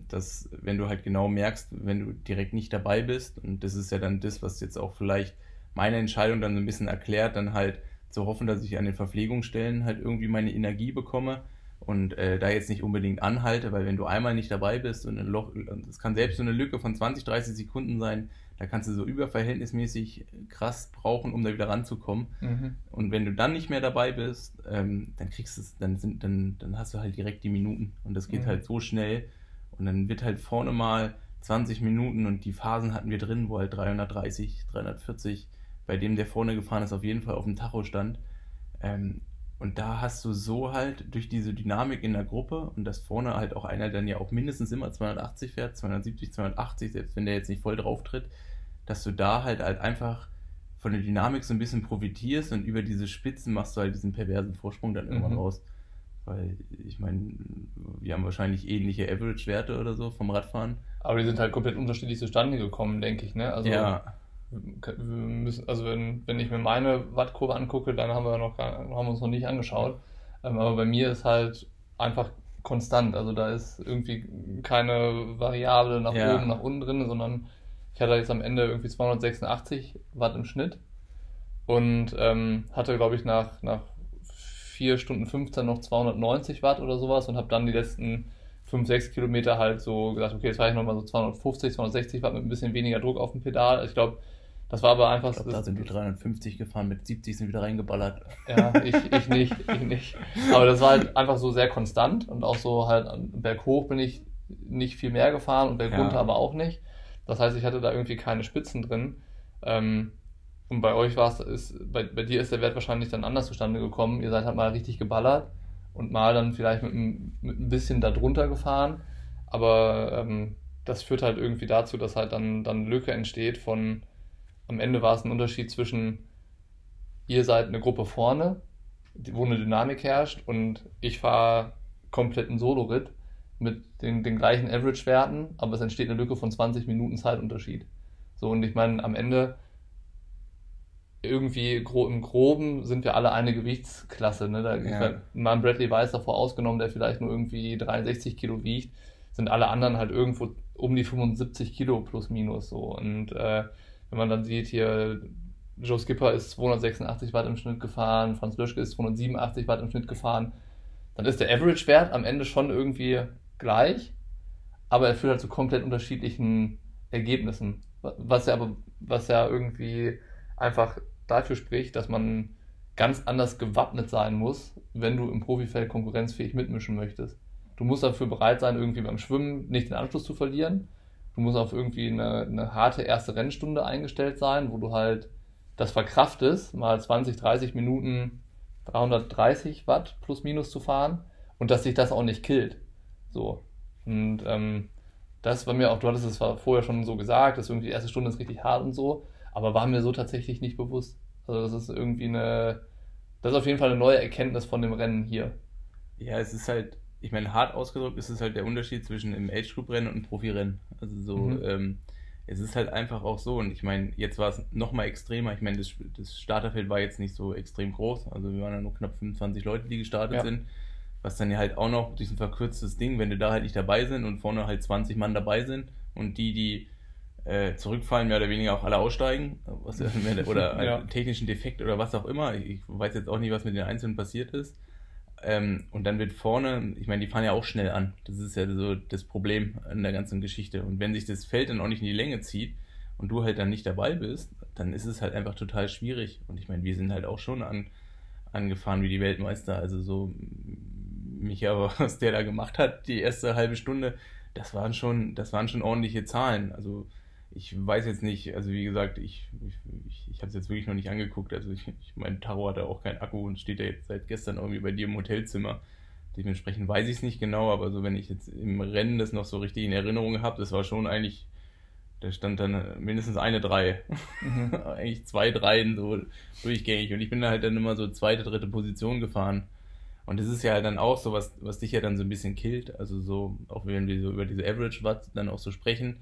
dass wenn du halt genau merkst, wenn du direkt nicht dabei bist, und das ist ja dann das, was jetzt auch vielleicht meine Entscheidung dann so ein bisschen erklärt, dann halt zu hoffen, dass ich an den Verpflegungsstellen halt irgendwie meine Energie bekomme und äh, da jetzt nicht unbedingt anhalte, weil wenn du einmal nicht dabei bist und ein Loch, das kann selbst so eine Lücke von 20, 30 Sekunden sein, da kannst du so überverhältnismäßig krass brauchen, um da wieder ranzukommen. Mhm. Und wenn du dann nicht mehr dabei bist, ähm, dann kriegst du es, dann sind, dann, dann hast du halt direkt die Minuten und das geht mhm. halt so schnell, und dann wird halt vorne mal 20 Minuten und die Phasen hatten wir drin, wo halt 330, 340, bei dem der vorne gefahren ist, auf jeden Fall auf dem Tacho stand. Ähm, und da hast du so halt durch diese Dynamik in der Gruppe und dass vorne halt auch einer dann ja auch mindestens immer 280 fährt, 270, 280, selbst wenn der jetzt nicht voll drauf tritt, dass du da halt halt einfach von der Dynamik so ein bisschen profitierst und über diese Spitzen machst du halt diesen perversen Vorsprung dann irgendwann mhm. raus. Weil ich meine, wir haben wahrscheinlich ähnliche Average-Werte oder so vom Radfahren. Aber die sind halt komplett unterschiedlich zustande gekommen, denke ich. Ne? Also, ja. Müssen, also wenn, wenn ich mir meine Wattkurve angucke, dann haben wir, noch, haben wir uns noch nicht angeschaut. Ähm, aber bei mir ist halt einfach konstant. Also da ist irgendwie keine Variable nach ja. oben, nach unten drin, sondern ich hatte jetzt am Ende irgendwie 286 Watt im Schnitt und ähm, hatte, glaube ich, nach, nach 4 Stunden 15 noch 290 Watt oder sowas und habe dann die letzten 5, 6 Kilometer halt so gesagt, okay, jetzt fahre ich nochmal so 250, 260 Watt mit ein bisschen weniger Druck auf dem Pedal. Ich glaube, das war aber einfach. Ich glaube, da sind wir 350 gefahren, mit 70 sind wieder reingeballert. Ja, ich, ich nicht, ich nicht. Aber das war halt einfach so sehr konstant und auch so halt berghoch bin ich nicht viel mehr gefahren und bergunter ja. aber auch nicht. Das heißt, ich hatte da irgendwie keine Spitzen drin. Ähm, und bei euch war es, bei, bei dir ist der Wert wahrscheinlich dann anders zustande gekommen. Ihr seid halt mal richtig geballert und mal dann vielleicht mit, mit ein bisschen darunter gefahren. Aber ähm, das führt halt irgendwie dazu, dass halt dann, dann Lücke entsteht von, am Ende war es ein Unterschied zwischen, ihr seid eine Gruppe vorne, wo eine Dynamik herrscht und ich fahre komplett einen Solo-Ritt mit den, den gleichen Average-Werten, aber es entsteht eine Lücke von 20 Minuten Zeitunterschied. So, und ich meine, am Ende irgendwie gro im Groben sind wir alle eine Gewichtsklasse. Ne? Da, ja. mal Bradley Weiss davor ausgenommen, der vielleicht nur irgendwie 63 Kilo wiegt, sind alle anderen halt irgendwo um die 75 Kilo plus minus so. Und äh, wenn man dann sieht, hier Joe Skipper ist 286 Watt im Schnitt gefahren, Franz Löschke ist 287 Watt im Schnitt gefahren, dann ist der Average-Wert am Ende schon irgendwie gleich, aber er führt halt zu komplett unterschiedlichen Ergebnissen. Was ja aber, was ja irgendwie einfach dafür spricht, dass man ganz anders gewappnet sein muss, wenn du im Profifeld konkurrenzfähig mitmischen möchtest. Du musst dafür bereit sein, irgendwie beim Schwimmen nicht den Anschluss zu verlieren. Du musst auf irgendwie eine, eine harte erste Rennstunde eingestellt sein, wo du halt das verkraftest, mal 20, 30 Minuten 330 Watt plus minus zu fahren und dass sich das auch nicht killt. So. Und ähm, das war mir auch, du hattest es vorher schon so gesagt, dass irgendwie die erste Stunde ist richtig hart und so aber war mir so tatsächlich nicht bewusst. Also das ist irgendwie eine, das ist auf jeden Fall eine neue Erkenntnis von dem Rennen hier. Ja, es ist halt, ich meine, hart ausgedrückt ist es halt der Unterschied zwischen einem Age-Group-Rennen und einem Profi-Rennen. Also so, mhm. ähm, es ist halt einfach auch so und ich meine, jetzt war es nochmal extremer. Ich meine, das, das Starterfeld war jetzt nicht so extrem groß. Also wir waren ja nur knapp 25 Leute, die gestartet ja. sind. Was dann ja halt auch noch durch ein verkürztes Ding, wenn du da halt nicht dabei sind und vorne halt 20 Mann dabei sind und die, die äh, zurückfallen, mehr oder weniger auch alle aussteigen was, oder ja. technischen Defekt oder was auch immer. Ich weiß jetzt auch nicht, was mit den Einzelnen passiert ist. ähm, und dann wird vorne, ich meine, die fahren ja auch schnell an. Das ist ja so das Problem an der ganzen Geschichte. Und wenn sich das Feld dann auch nicht in die Länge zieht und du halt dann nicht dabei bist, dann ist es halt einfach total schwierig. Und ich meine, wir sind halt auch schon an, angefahren wie die Weltmeister. Also so, mich aber, was der da gemacht hat, die erste halbe Stunde, das waren schon, das waren schon ordentliche Zahlen. Also ich weiß jetzt nicht, also wie gesagt, ich, ich, ich habe es jetzt wirklich noch nicht angeguckt. Also ich, ich mein Taro hat auch keinen Akku und steht ja jetzt seit gestern irgendwie bei dir im Hotelzimmer. Dementsprechend weiß ich es nicht genau, aber so wenn ich jetzt im Rennen das noch so richtig in Erinnerung habe, das war schon eigentlich, da stand dann mindestens eine Drei. Mhm. eigentlich zwei Dreien so durchgängig. Und ich bin da halt dann immer so zweite, dritte Position gefahren. Und das ist ja halt dann auch so, was, was dich ja dann so ein bisschen killt. Also so, auch wenn wir so über diese Average Watt dann auch so sprechen,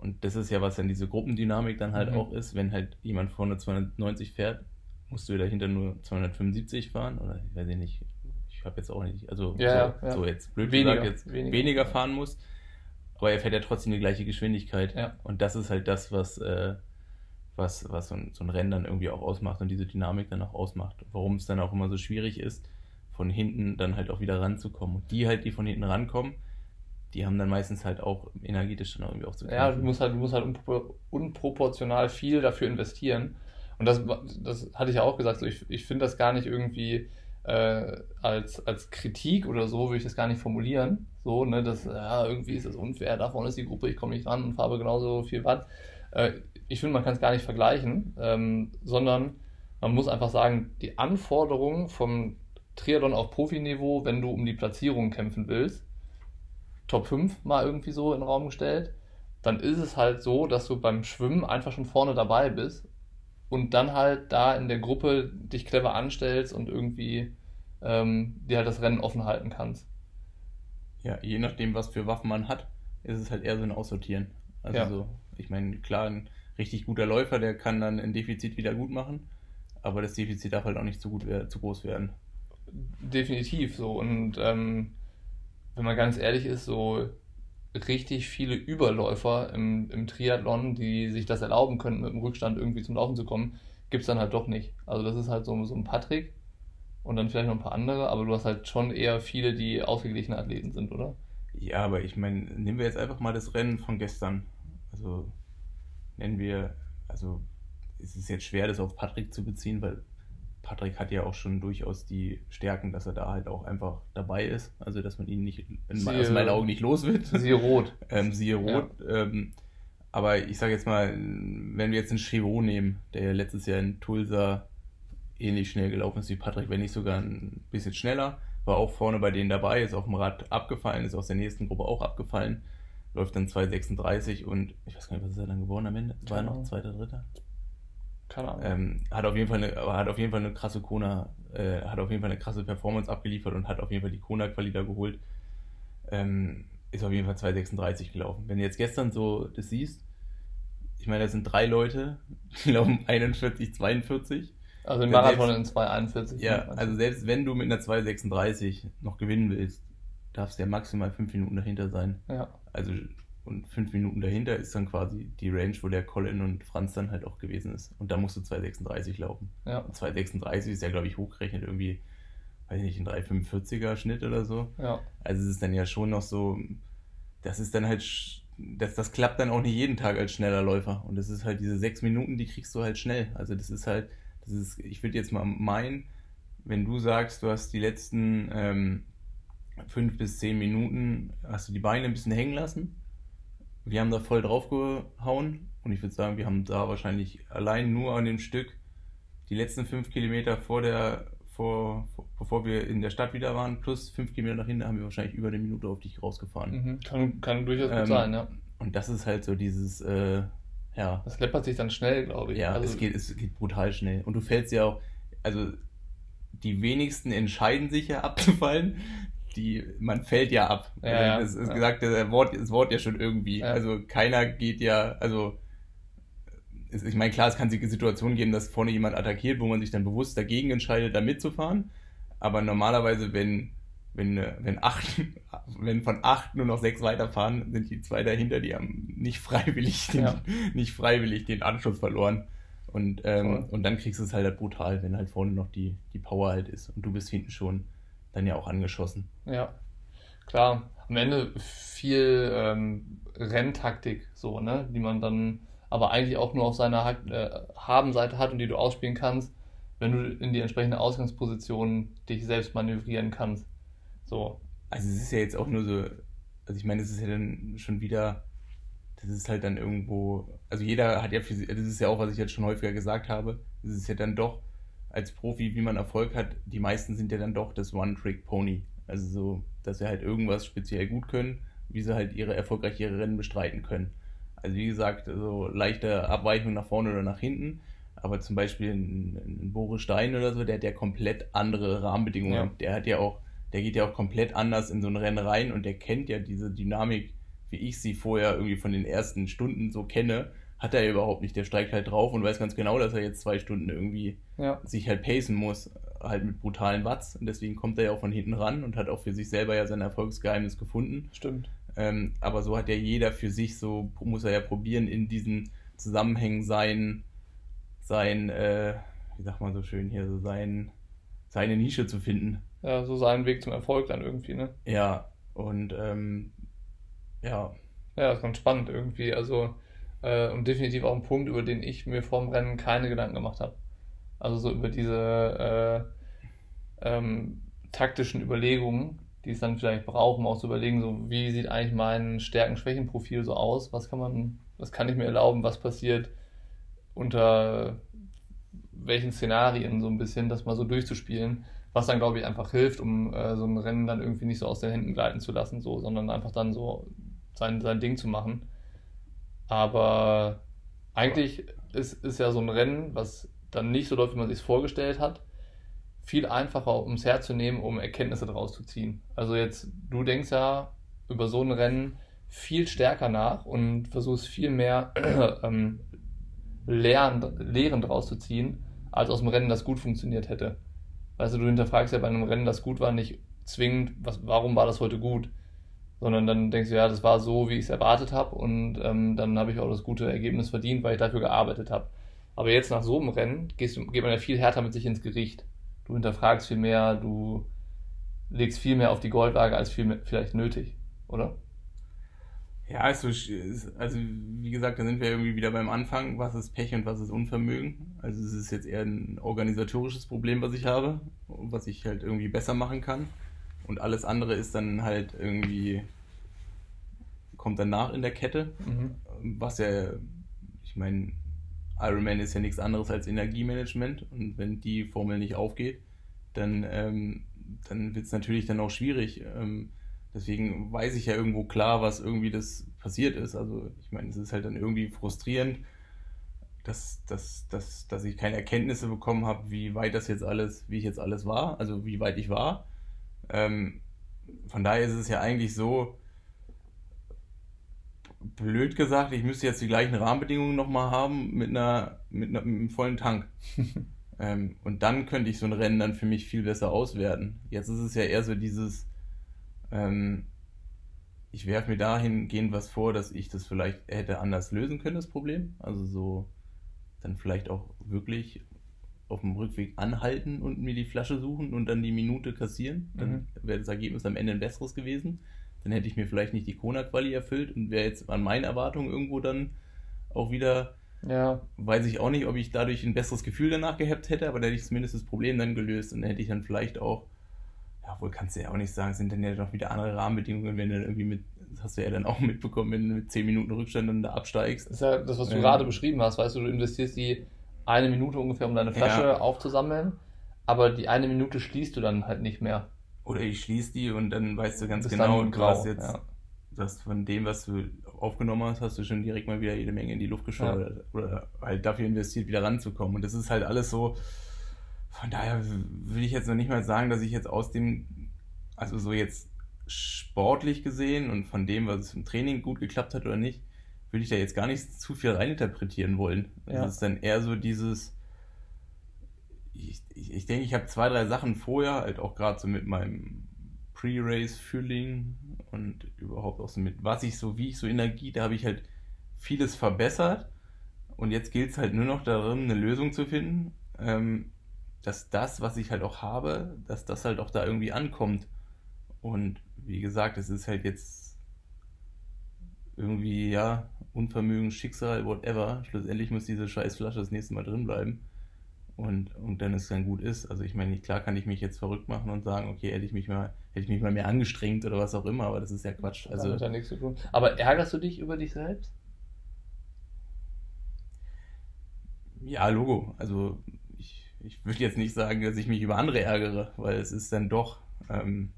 und das ist ja, was dann diese Gruppendynamik dann halt mhm. auch ist. Wenn halt jemand vorne 290 fährt, musst du dahinter nur 275 fahren oder ich weiß ich nicht. Ich habe jetzt auch nicht, also ja, so, ja. so, jetzt blöd weniger, gesagt, jetzt weniger, weniger fahren muss. Aber er fährt ja trotzdem die gleiche Geschwindigkeit. Ja. Und das ist halt das, was, äh, was, was so ein, so ein Rennen dann irgendwie auch ausmacht und diese Dynamik dann auch ausmacht. Warum es dann auch immer so schwierig ist, von hinten dann halt auch wieder ranzukommen. Und die halt, die von hinten rankommen, die haben dann meistens halt auch energetisch dann irgendwie auch zu kämpfen. Ja, du musst halt, du musst halt unpro unproportional viel dafür investieren. Und das, das hatte ich ja auch gesagt, so ich, ich finde das gar nicht irgendwie äh, als, als Kritik oder so, würde ich das gar nicht formulieren. So, ne, dass, ja, irgendwie ist das unfair, da vorne ist die Gruppe, ich komme nicht ran und fahre genauso viel Watt. Äh, ich finde, man kann es gar nicht vergleichen, ähm, sondern man muss einfach sagen, die Anforderungen vom Triathlon auf Profiniveau, wenn du um die Platzierung kämpfen willst, Top 5 mal irgendwie so in den Raum gestellt, dann ist es halt so, dass du beim Schwimmen einfach schon vorne dabei bist und dann halt da in der Gruppe dich clever anstellst und irgendwie ähm, dir halt das Rennen offen halten kannst. Ja, je nachdem, was für Waffen man hat, ist es halt eher so ein Aussortieren. Also ja. so, ich meine, klar, ein richtig guter Läufer, der kann dann ein Defizit wieder gut machen, aber das Defizit darf halt auch nicht zu gut zu groß werden. Definitiv so. Und ähm, wenn man ganz ehrlich ist, so richtig viele Überläufer im, im Triathlon, die sich das erlauben könnten, mit dem Rückstand irgendwie zum Laufen zu kommen, gibt es dann halt doch nicht. Also das ist halt so, so ein Patrick und dann vielleicht noch ein paar andere, aber du hast halt schon eher viele, die ausgeglichene Athleten sind, oder? Ja, aber ich meine, nehmen wir jetzt einfach mal das Rennen von gestern. Also nennen wir, also es ist jetzt schwer, das auf Patrick zu beziehen, weil Patrick hat ja auch schon durchaus die Stärken, dass er da halt auch einfach dabei ist. Also, dass man ihn nicht in, siehe, aus meinen Augen nicht los wird. Siehe Rot. ähm, siehe Rot. Ja. Ähm, aber ich sage jetzt mal, wenn wir jetzt einen Chevaux nehmen, der ja letztes Jahr in Tulsa ähnlich schnell gelaufen ist wie Patrick, wenn nicht sogar ein bisschen schneller, war auch vorne bei denen dabei, ist auf dem Rad abgefallen, ist aus der nächsten Gruppe auch abgefallen, läuft dann 2,36 und ich weiß gar nicht, was ist er dann geworden am Ende? War er noch zweiter, dritter? Keine Ahnung. Ähm, hat auf jeden Fall eine, hat auf jeden Fall eine krasse Kona, äh, hat auf jeden Fall eine krasse Performance abgeliefert und hat auf jeden Fall die Kona-Quali da geholt. Ähm, ist auf jeden Fall 2,36 gelaufen. Wenn du jetzt gestern so das siehst, ich meine, da sind drei Leute, die laufen 41, 42. Also im Marathon in 2,41. Ja, also selbst wenn du mit einer 2,36 noch gewinnen willst, darfst du ja maximal fünf Minuten dahinter sein. Ja. Also und fünf Minuten dahinter ist dann quasi die Range, wo der Colin und Franz dann halt auch gewesen ist. Und da musst du 2,36 laufen. Ja. Und 2,36 ist ja, glaube ich, hochgerechnet irgendwie, weiß ich nicht, ein 3,45er Schnitt oder so. Ja. Also es ist dann ja schon noch so, das ist dann halt, das, das klappt dann auch nicht jeden Tag als schneller Läufer. Und das ist halt diese sechs Minuten, die kriegst du halt schnell. Also das ist halt, das ist, ich würde jetzt mal meinen, wenn du sagst, du hast die letzten ähm, fünf bis zehn Minuten, hast du die Beine ein bisschen hängen lassen wir haben da voll drauf gehauen und ich würde sagen, wir haben da wahrscheinlich allein nur an dem Stück die letzten fünf Kilometer vor der, vor, vor, bevor wir in der Stadt wieder waren, plus fünf Kilometer nach hinten, haben wir wahrscheinlich über eine Minute auf dich rausgefahren. Mhm. Kann, kann durchaus ähm, sein, ja. Und das ist halt so dieses, äh, ja. Das läppert sich dann schnell, glaube ich. Ja, also, es, geht, es geht brutal schnell. Und du fällst ja auch, also die wenigsten entscheiden sich ja abzufallen die, man fällt ja ab. Ja, also, das ist ja. gesagt, das Wort, das Wort ja schon irgendwie. Ja. Also keiner geht ja, also ich meine, klar, es kann sich Situationen geben, dass vorne jemand attackiert, wo man sich dann bewusst dagegen entscheidet, da mitzufahren. Aber normalerweise, wenn, wenn, wenn, acht, wenn von acht nur noch sechs weiterfahren, sind die zwei dahinter, die haben nicht freiwillig den, ja. nicht freiwillig den Anschluss verloren. Und, ähm, und dann kriegst du es halt, halt brutal, wenn halt vorne noch die, die Power halt ist und du bist hinten schon dann ja auch angeschossen. Ja, klar. Am Ende viel ähm, Renntaktik, so, ne, die man dann aber eigentlich auch nur auf seiner ha äh, Habenseite hat und die du ausspielen kannst, wenn du in die entsprechende Ausgangsposition dich selbst manövrieren kannst. So. Also es ist ja jetzt auch nur so, also ich meine, es ist ja dann schon wieder, das ist halt dann irgendwo, also jeder hat ja, das ist ja auch, was ich jetzt schon häufiger gesagt habe, es ist ja dann doch als Profi, wie man Erfolg hat, die meisten sind ja dann doch das One-Trick-Pony. Also so, dass sie halt irgendwas speziell gut können, wie sie halt ihre erfolgreich ihre Rennen bestreiten können. Also wie gesagt, so leichte Abweichung nach vorne oder nach hinten. Aber zum Beispiel ein, ein Boris Stein oder so, der hat ja komplett andere Rahmenbedingungen. Ja. Der hat ja auch, der geht ja auch komplett anders in so ein Rennen rein und der kennt ja diese Dynamik, wie ich sie vorher irgendwie von den ersten Stunden so kenne, hat er ja überhaupt nicht. Der steigt halt drauf und weiß ganz genau, dass er jetzt zwei Stunden irgendwie ja. sich halt pacen muss, halt mit brutalen Watts. Und deswegen kommt er ja auch von hinten ran und hat auch für sich selber ja sein Erfolgsgeheimnis gefunden. Stimmt. Ähm, aber so hat ja jeder für sich so, muss er ja probieren, in diesen Zusammenhängen sein, sein, äh, wie sagt man so schön hier, so sein, seine Nische zu finden. Ja, so seinen Weg zum Erfolg dann irgendwie, ne? Ja, und ähm, ja. Ja, das ist ganz spannend irgendwie. Also, äh, und definitiv auch ein Punkt, über den ich mir vorm Rennen keine Gedanken gemacht habe. Also so über diese äh, ähm, taktischen Überlegungen, die es dann vielleicht brauchen, um auch zu überlegen, so wie sieht eigentlich mein Stärken-Schwächen-Profil so aus? Was kann man, was kann ich mir erlauben? Was passiert unter welchen Szenarien so ein bisschen, das mal so durchzuspielen, was dann glaube ich einfach hilft, um äh, so ein Rennen dann irgendwie nicht so aus den Händen gleiten zu lassen, so, sondern einfach dann so sein, sein Ding zu machen. Aber eigentlich ist, ist ja so ein Rennen, was dann nicht so läuft, wie man sich es vorgestellt hat, viel einfacher ums Herz zu nehmen, um Erkenntnisse daraus zu ziehen. Also jetzt, du denkst ja über so ein Rennen viel stärker nach und versuchst viel mehr ähm, Lehren, Lehren daraus zu ziehen, als aus dem Rennen, das gut funktioniert hätte. Weißt du, du hinterfragst ja bei einem Rennen, das gut war, nicht zwingend, was, warum war das heute gut, sondern dann denkst du, ja, das war so, wie ich es erwartet habe und ähm, dann habe ich auch das gute Ergebnis verdient, weil ich dafür gearbeitet habe. Aber jetzt nach so einem Rennen gehst geht man ja viel härter mit sich ins Gericht du hinterfragst viel mehr, du legst viel mehr auf die Goldwaage als viel mehr, vielleicht nötig, oder? Ja, also, also wie gesagt, da sind wir irgendwie wieder beim Anfang, was ist Pech und was ist Unvermögen. Also es ist jetzt eher ein organisatorisches Problem, was ich habe, was ich halt irgendwie besser machen kann. Und alles andere ist dann halt irgendwie, kommt danach in der Kette, mhm. was ja, ich meine, Ironman ist ja nichts anderes als Energiemanagement und wenn die Formel nicht aufgeht, dann, ähm, dann wird es natürlich dann auch schwierig. Ähm, deswegen weiß ich ja irgendwo klar, was irgendwie das passiert ist. Also ich meine, es ist halt dann irgendwie frustrierend, dass, dass, dass, dass ich keine Erkenntnisse bekommen habe, wie weit das jetzt alles, wie ich jetzt alles war, also wie weit ich war. Ähm, von daher ist es ja eigentlich so, blöd gesagt, ich müsste jetzt die gleichen Rahmenbedingungen nochmal haben mit, einer, mit, einer, mit einem vollen Tank. ähm, und dann könnte ich so ein Rennen dann für mich viel besser auswerten. Jetzt ist es ja eher so dieses, ähm, ich werfe mir dahingehend was vor, dass ich das vielleicht hätte anders lösen können, das Problem. Also so dann vielleicht auch wirklich auf dem Rückweg anhalten und mir die Flasche suchen und dann die Minute kassieren. Dann mhm. wäre das Ergebnis am Ende ein besseres gewesen dann hätte ich mir vielleicht nicht die Kona-Quali erfüllt und wäre jetzt an meinen Erwartungen irgendwo dann auch wieder. Ja. Weiß ich auch nicht, ob ich dadurch ein besseres Gefühl danach gehabt hätte, aber da hätte ich zumindest das Problem dann gelöst und dann hätte ich dann vielleicht auch, ja, wohl kannst du ja auch nicht sagen, sind dann ja noch wieder andere Rahmenbedingungen, wenn du dann irgendwie mit, das hast du ja dann auch mitbekommen, wenn du mit 10 Minuten Rückstand dann da absteigst. Das ist ja das, was du ähm, gerade beschrieben hast, weißt du, du investierst die eine Minute ungefähr, um deine Flasche ja. aufzusammeln, aber die eine Minute schließt du dann halt nicht mehr. Oder ich schließe die und dann weißt du ganz Bis genau, du hast jetzt, ja. das von dem, was du aufgenommen hast, hast du schon direkt mal wieder jede Menge in die Luft geschaut ja. oder halt dafür investiert, wieder ranzukommen. Und das ist halt alles so, von daher will ich jetzt noch nicht mal sagen, dass ich jetzt aus dem, also so jetzt sportlich gesehen und von dem, was im Training gut geklappt hat oder nicht, würde ich da jetzt gar nicht zu viel reininterpretieren wollen. Ja. Das ist dann eher so dieses, ich, ich, ich denke, ich habe zwei, drei Sachen vorher, halt auch gerade so mit meinem Pre-Race-Feeling und überhaupt auch so mit, was ich so, wie ich so Energie, da habe ich halt vieles verbessert. Und jetzt gilt es halt nur noch darum, eine Lösung zu finden. Ähm, dass das, was ich halt auch habe, dass das halt auch da irgendwie ankommt. Und wie gesagt, es ist halt jetzt irgendwie, ja, Unvermögen, Schicksal, whatever. Schlussendlich muss diese scheiß Flasche das nächste Mal drin bleiben. Und, und dann es dann gut ist. Also ich meine, klar kann ich mich jetzt verrückt machen und sagen, okay, hätte ich mich mal, hätte ich mich mal mehr angestrengt oder was auch immer, aber das ist ja Quatsch. Also, ja nichts zu tun. Aber ärgerst du dich über dich selbst? Ja, Logo. Also ich, ich würde jetzt nicht sagen, dass ich mich über andere ärgere, weil es ist dann doch, ähm,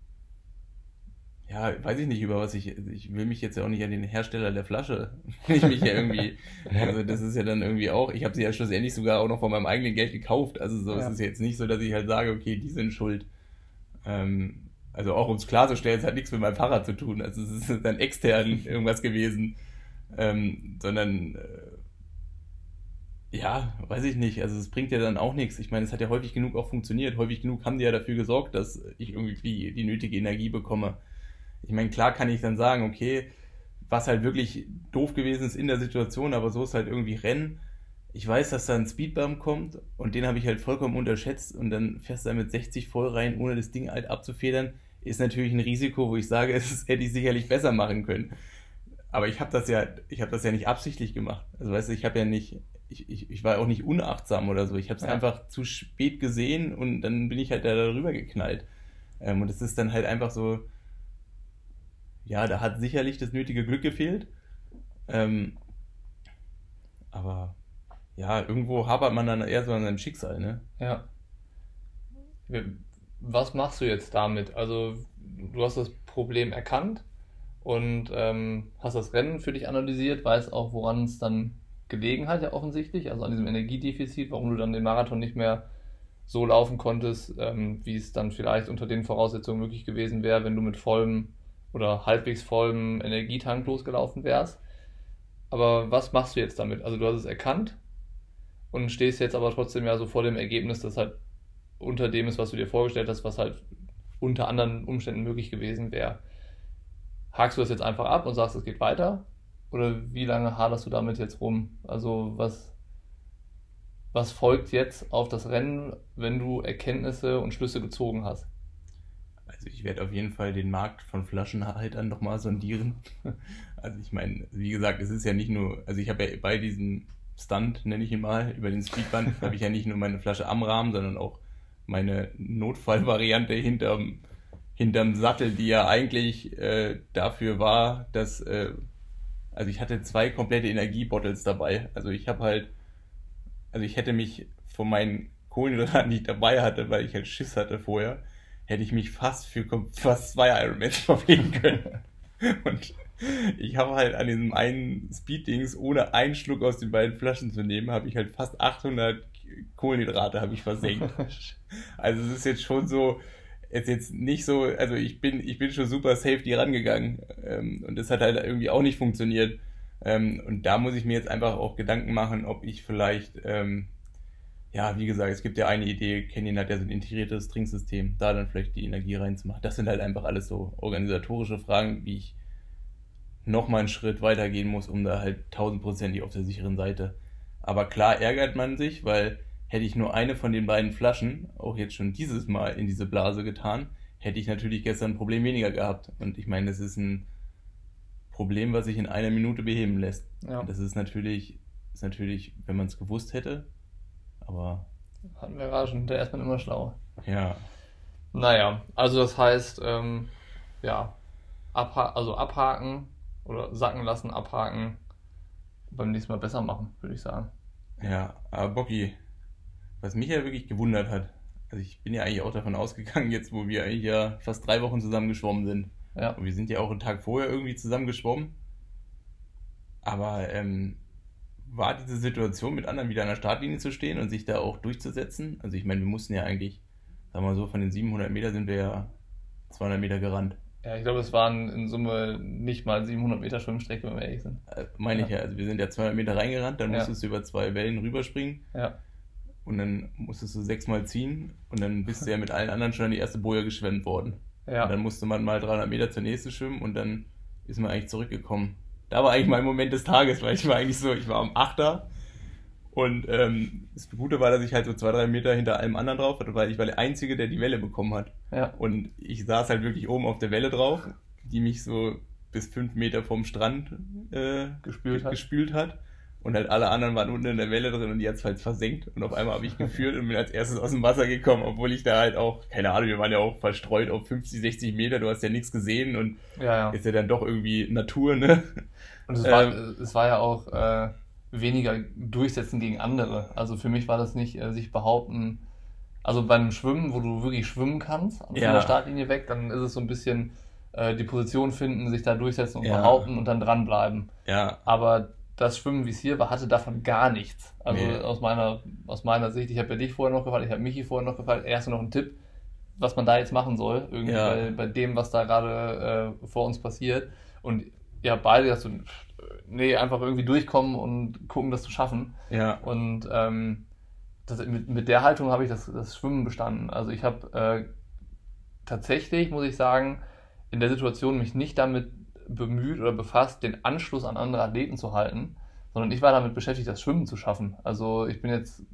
ja, weiß ich nicht, über was ich, ich will mich jetzt ja auch nicht an den Hersteller der Flasche, ich mich ja irgendwie, also das ist ja dann irgendwie auch, ich habe sie ja schlussendlich sogar auch noch von meinem eigenen Geld gekauft, also so ja. ist es jetzt nicht so, dass ich halt sage, okay, die sind schuld. Ähm, also auch um es klarzustellen, es hat nichts mit meinem Fahrrad zu tun, also es ist dann extern irgendwas gewesen, ähm, sondern äh, ja, weiß ich nicht. Also es bringt ja dann auch nichts. Ich meine, es hat ja häufig genug auch funktioniert. Häufig genug haben die ja dafür gesorgt, dass ich irgendwie die, die nötige Energie bekomme. Ich meine, klar kann ich dann sagen, okay, was halt wirklich doof gewesen ist in der Situation, aber so ist halt irgendwie Rennen. Ich weiß, dass da ein Speedbump kommt und den habe ich halt vollkommen unterschätzt und dann fährst du da mit 60 voll rein, ohne das Ding halt abzufedern, ist natürlich ein Risiko, wo ich sage, das hätte ich sicherlich besser machen können. Aber ich habe das ja, ich habe das ja nicht absichtlich gemacht. Also weißt du, ich habe ja nicht, ich, ich, ich war auch nicht unachtsam oder so. Ich habe es ja. einfach zu spät gesehen und dann bin ich halt da darüber geknallt. Ähm, und es ist dann halt einfach so, ja, da hat sicherlich das nötige Glück gefehlt. Ähm, aber ja, irgendwo habert man dann eher so an seinem Schicksal, ne? Ja. Was machst du jetzt damit? Also, du hast das Problem erkannt und ähm, hast das Rennen für dich analysiert, weißt auch, woran es dann gelegen hat, ja offensichtlich, also an diesem Energiedefizit, warum du dann den Marathon nicht mehr so laufen konntest, ähm, wie es dann vielleicht unter den Voraussetzungen möglich gewesen wäre, wenn du mit vollem oder halbwegs vollem Energietank losgelaufen wärst. Aber was machst du jetzt damit? Also du hast es erkannt und stehst jetzt aber trotzdem ja so vor dem Ergebnis, das halt unter dem ist, was du dir vorgestellt hast, was halt unter anderen Umständen möglich gewesen wäre. Hakst du das jetzt einfach ab und sagst, es geht weiter? Oder wie lange haderst du damit jetzt rum? Also was, was folgt jetzt auf das Rennen, wenn du Erkenntnisse und Schlüsse gezogen hast? Also ich werde auf jeden Fall den Markt von Flaschenhaltern nochmal sondieren. Also ich meine, wie gesagt, es ist ja nicht nur, also ich habe ja bei diesem Stunt, nenne ich ihn mal, über den Speedband, habe ich ja nicht nur meine Flasche am Rahmen, sondern auch meine Notfallvariante hinterm, hinterm Sattel, die ja eigentlich äh, dafür war, dass äh, also ich hatte zwei komplette Energiebottles dabei. Also ich habe halt, also ich hätte mich von meinen Kohlenhydraten, die ich dabei hatte, weil ich halt Schiss hatte vorher, hätte ich mich fast für fast zwei Ironmans verpflegen können. Und ich habe halt an diesem einen Speed-Dings, ohne einen Schluck aus den beiden Flaschen zu nehmen, habe ich halt fast 800 Kohlenhydrate habe ich versenkt. also es ist jetzt schon so, ist jetzt nicht so, also ich bin, ich bin schon super safety rangegangen ähm, und das hat halt irgendwie auch nicht funktioniert. Ähm, und da muss ich mir jetzt einfach auch Gedanken machen, ob ich vielleicht, ähm, ja, wie gesagt, es gibt ja eine Idee, Canyon hat ja so ein integriertes Trinksystem, da dann vielleicht die Energie reinzumachen. Das sind halt einfach alles so organisatorische Fragen, wie ich nochmal einen Schritt weitergehen muss, um da halt tausendprozentig auf der sicheren Seite. Aber klar ärgert man sich, weil Hätte ich nur eine von den beiden Flaschen auch jetzt schon dieses Mal in diese Blase getan, hätte ich natürlich gestern ein Problem weniger gehabt. Und ich meine, das ist ein Problem, was sich in einer Minute beheben lässt. Ja. Das ist natürlich, ist natürlich, wenn man es gewusst hätte, aber. Hatten wir gerade schon, der ist man immer schlau. Ja. Naja, also das heißt, ähm, ja, abha also abhaken oder sacken lassen, abhaken, beim nächsten Mal besser machen, würde ich sagen. Ja, aber Bocky, was mich ja wirklich gewundert hat, also ich bin ja eigentlich auch davon ausgegangen, jetzt wo wir eigentlich ja fast drei Wochen zusammen geschwommen sind. Ja. Und wir sind ja auch einen Tag vorher irgendwie zusammen geschwommen. Aber ähm, war diese Situation mit anderen wieder an der Startlinie zu stehen und sich da auch durchzusetzen? Also ich meine, wir mussten ja eigentlich, sagen wir mal so, von den 700 Meter sind wir ja 200 Meter gerannt. Ja, ich glaube, es waren in Summe nicht mal 700 Meter Schwimmstrecke, wenn wir ehrlich sind. Äh, meine ja. ich ja, also wir sind ja 200 Meter reingerannt, dann musstest ja. du über zwei Wellen rüberspringen. Ja. Und dann musstest du sechsmal ziehen und dann bist du ja mit allen anderen schon an die erste Boje geschwemmt worden. Ja. Und dann musste man mal 300 Meter zur nächsten schwimmen und dann ist man eigentlich zurückgekommen. Da war eigentlich mein Moment des Tages, weil ich war eigentlich so, ich war am Achter Und ähm, das Gute war, dass ich halt so zwei, drei Meter hinter allem anderen drauf hatte, weil ich war der Einzige, der die Welle bekommen hat. Ja. Und ich saß halt wirklich oben auf der Welle drauf, die mich so bis fünf Meter vom Strand äh, Gespült hat. gespült hat. Und halt alle anderen waren unten in der Welle drin und die hat's halt versenkt. Und auf einmal habe ich geführt und bin als erstes aus dem Wasser gekommen, obwohl ich da halt auch, keine Ahnung, wir waren ja auch verstreut auf 50, 60 Meter, du hast ja nichts gesehen und Ja, ja. ist ja dann doch irgendwie Natur, ne? Und es war, Ähm, es war ja auch äh, weniger durchsetzen gegen andere. Also für mich war das nicht äh, sich behaupten. Also beim Schwimmen, wo du wirklich schwimmen kannst, von Ja. der Startlinie weg, dann ist es so ein bisschen äh, die Position finden, sich da durchsetzen und Ja. behaupten und dann dranbleiben. Ja, Aber das Schwimmen, wie es hier war, hatte davon gar nichts. Also Nee. aus, meiner, aus meiner Sicht, ich habe ja dich vorher noch gefragt, ich habe Michi vorher noch gefragt, erst noch einen Tipp, was man da jetzt machen soll, irgendwie Ja. bei, bei dem, was da gerade äh, vor uns passiert. Und habt beide so, pff, nee, einfach irgendwie durchkommen und gucken, das zu schaffen. ja, Und ähm, das, mit, mit der Haltung habe ich das, das Schwimmen bestanden. Also ich habe äh, tatsächlich, muss ich sagen, in der Situation mich nicht damit bemüht oder befasst, den Anschluss an andere Athleten zu halten, sondern ich war damit beschäftigt, das Schwimmen zu schaffen. Also ich bin jetzt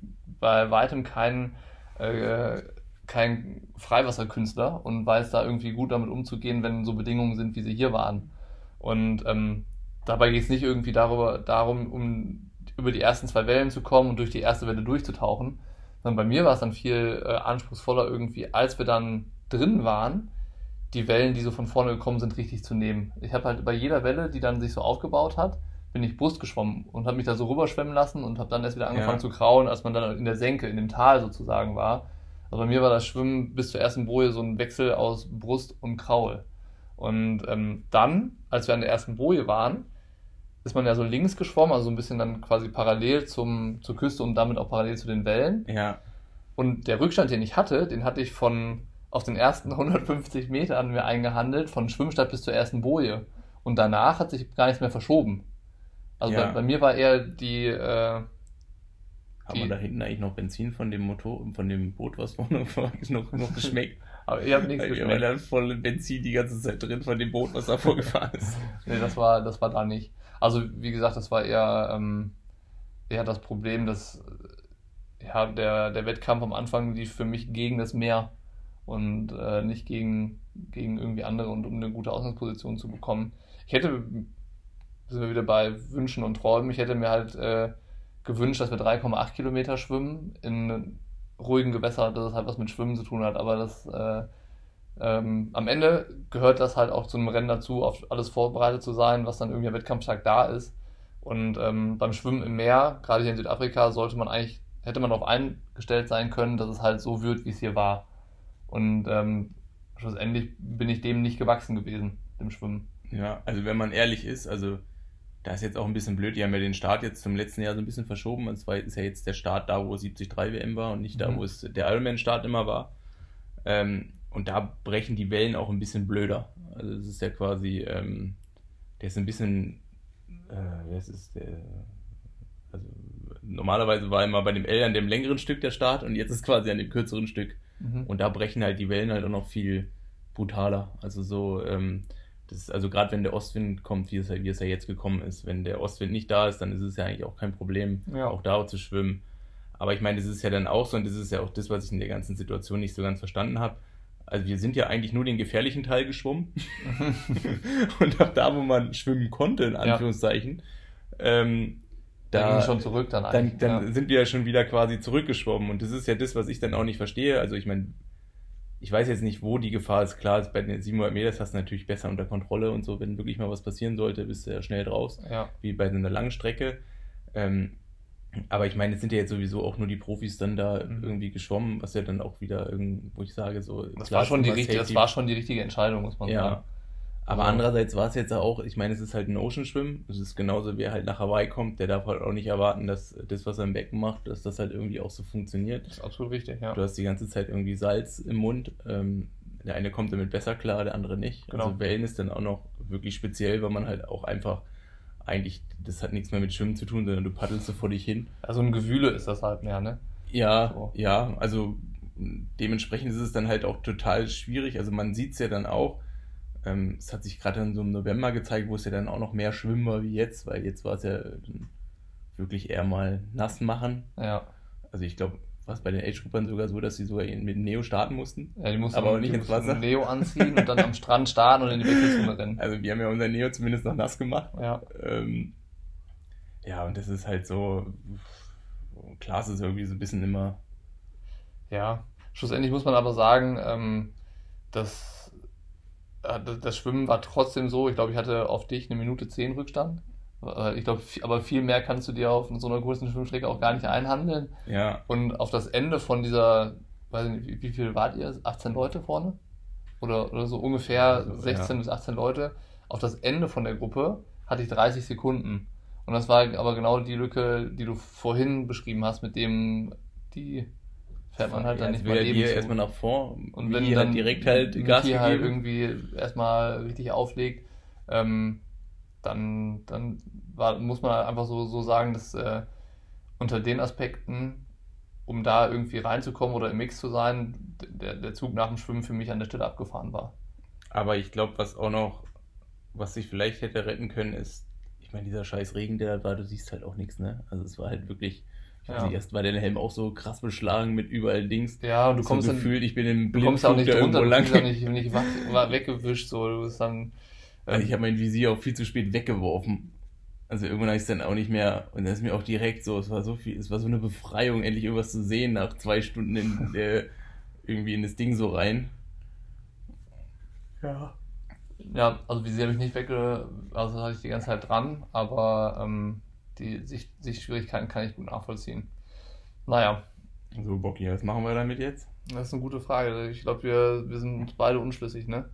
bei weitem kein, äh, kein Freiwasserkünstler und weiß da irgendwie gut damit umzugehen, wenn so Bedingungen sind, wie sie hier waren. Und ähm, dabei geht es nicht irgendwie darüber, darum, um über die ersten zwei Wellen zu kommen und durch die erste Welle durchzutauchen, sondern bei mir war es dann viel äh, anspruchsvoller irgendwie, als wir dann drin waren, die Wellen, die so von vorne gekommen sind, richtig zu nehmen. Ich habe halt bei jeder Welle, die dann sich so aufgebaut hat, bin ich Brust geschwommen und habe mich da so rüberschwemmen lassen und habe dann erst wieder angefangen Ja. zu krauen, als man dann in der Senke, in dem Tal sozusagen war. Also bei mir war das Schwimmen bis zur ersten Boje so ein Wechsel aus Brust und Kraul. Und ähm, dann, als wir an der ersten Boje waren, ist man ja so links geschwommen, also so ein bisschen dann quasi parallel zum, zur Küste und damit auch parallel zu den Wellen. ja, Und der Rückstand, den ich hatte, den hatte ich von auf den ersten 150 Metern mir eingehandelt, von Schwimmstadt bis zur ersten Boje. Und danach hat sich gar nichts mehr verschoben. Also Ja. bei, bei mir war eher die, äh, Haben Die- wir da hinten eigentlich noch Benzin von dem Motor, von dem Boot, was vorne war, noch, noch geschmeckt? aber ihr habt nichts waren geschmeckt. dann voll Benzin die ganze Zeit drin von dem Boot, was da vorgefahren ist. Nee, das war, das war da nicht. Also, wie gesagt, das war eher, ähm, eher das Problem, dass äh, ja, der, der Wettkampf am Anfang lief für mich gegen das Meer und äh, nicht gegen, gegen irgendwie andere und um eine gute Ausgangsposition zu bekommen. Ich hätte, sind wir wieder bei Wünschen und Träumen, ich hätte mir halt äh, gewünscht, dass wir 3,8 Kilometer schwimmen in ruhigen Gewässern, dass es halt was mit Schwimmen zu tun hat, aber das äh, ähm, am Ende gehört das halt auch zu einem Rennen dazu, auf alles vorbereitet zu sein, was dann irgendwie am Wettkampftag da ist. Und ähm, beim Schwimmen im Meer, gerade hier in Südafrika, sollte man eigentlich, hätte man darauf eingestellt sein können, dass es halt so wird, wie es hier war. Und ähm, schlussendlich bin ich dem nicht gewachsen gewesen, dem Schwimmen. Ja, also wenn man ehrlich ist, also da ist jetzt auch ein bisschen blöd, die haben ja den Start jetzt zum letzten Jahr so ein bisschen verschoben. Und zwar ist ja jetzt der Start da, wo 73 WM war und nicht da, Mhm. wo es der Ironman-Start immer war. Ähm, und da brechen die Wellen auch ein bisschen blöder. Also es ist ja quasi, ähm, der ist ein bisschen, äh, wer ist es, der, also normalerweise war immer bei dem L an dem längeren Stück der Start und jetzt ist quasi an dem kürzeren Stück. Mhm. Und da brechen halt die Wellen halt auch noch viel brutaler. Also so, ähm, das ist, also gerade wenn der Ostwind kommt, wie es, ja- wie es ja jetzt gekommen ist, wenn der Ostwind nicht da ist, dann ist es ja eigentlich auch kein Problem, Ja. auch da zu schwimmen. Aber ich meine, das ist ja dann auch so, und das ist ja auch das, was ich in der ganzen Situation nicht so ganz verstanden habe. Also wir sind ja eigentlich nur den gefährlichen Teil geschwommen. und ab da, wo man schwimmen konnte, in Anführungszeichen, ähm, da schon zurück dann dann, dann ja. sind wir ja schon wieder quasi zurückgeschwommen. Und das ist ja das, was ich dann auch nicht verstehe. Also ich meine, ich weiß jetzt nicht, wo die Gefahr ist. Klar, bei den 700 Meter hast du natürlich besser unter Kontrolle und so. Wenn wirklich mal was passieren sollte, bist du ja schnell draus, ja. wie bei so einer langen Strecke. Ähm, aber ich meine, es sind ja jetzt sowieso auch nur die Profis dann da Mhm. irgendwie geschwommen, was ja dann auch wieder wo ich sage, so. Das, war schon die richtige, das war schon die richtige Entscheidung, muss man ja. sagen. Aber Also- andererseits war es jetzt auch, ich meine, es ist halt ein Ocean-Schwimmen. Es ist genauso, wer halt nach Hawaii kommt, der darf halt auch nicht erwarten, dass das, was er im Becken macht, dass das halt irgendwie auch so funktioniert. Das ist absolut richtig, ja. Du hast die ganze Zeit irgendwie Salz im Mund. Ähm, der eine kommt damit besser klar, der andere nicht. Genau. Also Wellen ist dann auch noch wirklich speziell, weil man halt auch einfach eigentlich, das hat nichts mehr mit Schwimmen zu tun, sondern du paddelst so vor dich hin. Also ein Gewühle ist das halt mehr, ne? Ja, So. ja, also dementsprechend ist es dann halt auch total schwierig. Also man sieht es ja dann auch. Ähm, es hat sich gerade in so im November gezeigt, wo es ja dann auch noch mehr Schwimmen war wie jetzt, weil jetzt war es ja wirklich eher mal nass machen. Ja. Also ich glaube, was bei den Age-Gruppern sogar so, dass sie sogar mit dem Neo starten mussten. Ja, die mussten Aber die nicht ins Wasser. Neo anziehen und dann am Strand starten und in die Wechselzone rennen. Also wir haben ja unser Neo zumindest noch nass gemacht. Ja. Ähm, ja, und das ist halt so, klar, es ist irgendwie so ein bisschen immer, Ja, schlussendlich muss man aber sagen, ähm, dass äh, das das Schwimmen war trotzdem so. Ich glaube, ich hatte auf dich eine Minute zehn Rückstand. Äh, Ich glaube, aber viel mehr kannst du dir auf so einer großen Schwimmstrecke auch gar nicht einhandeln. ja, Und auf das Ende von dieser, weiß ich nicht, wie, viel wart ihr? 18 Leute vorne? Oder, oder so ungefähr Also, 16 ja. bis 18 Leute. Auf das Ende von der Gruppe hatte ich 30 Sekunden. Und das war aber genau die Lücke, die du vorhin beschrieben hast, mit dem, die fährt man halt ja, dann nicht mal er eben erstmal nach vor Und wenn dann direkt halt Gas Niki gegeben. halt irgendwie erstmal richtig auflegt, ähm, dann, dann war, muss man halt einfach so, so sagen, dass äh, unter den Aspekten, um da irgendwie reinzukommen oder im Mix zu sein, der, der Zug nach dem Schwimmen für mich an der Stelle abgefahren war. Aber ich glaube, was auch noch, was sich vielleicht hätte retten können, ist, ich meine, dieser scheiß Regen, der da war, du siehst halt auch nichts, ne? Also es war halt wirklich, Ja. nicht, erst war der Helm auch so krass beschlagen mit überall Dings. Ja, und du so kommst dann, gefühlt, ich bin im du kommst auch Blindflug nicht da drunter, irgendwo du lang. bist ja nicht, nicht wach, war weggewischt, so, du bist dann, Also ich habe mein Visier auch viel zu spät weggeworfen. Also irgendwann habe ich es dann auch nicht mehr und dann ist mir auch direkt so, es war so viel, es war so eine Befreiung, endlich irgendwas zu sehen nach zwei Stunden in, äh, irgendwie in das Ding so rein. Ja. Ja, also Visier habe ich nicht wegge... Also hatte ich die ganze Zeit dran, aber ähm, die Sicht, Sichtschwierigkeiten kann ich gut nachvollziehen. Naja, So, Bocky, was machen wir damit jetzt? das ist eine gute Frage. Ich glaube, wir, wir sind uns beide unschlüssig, ne?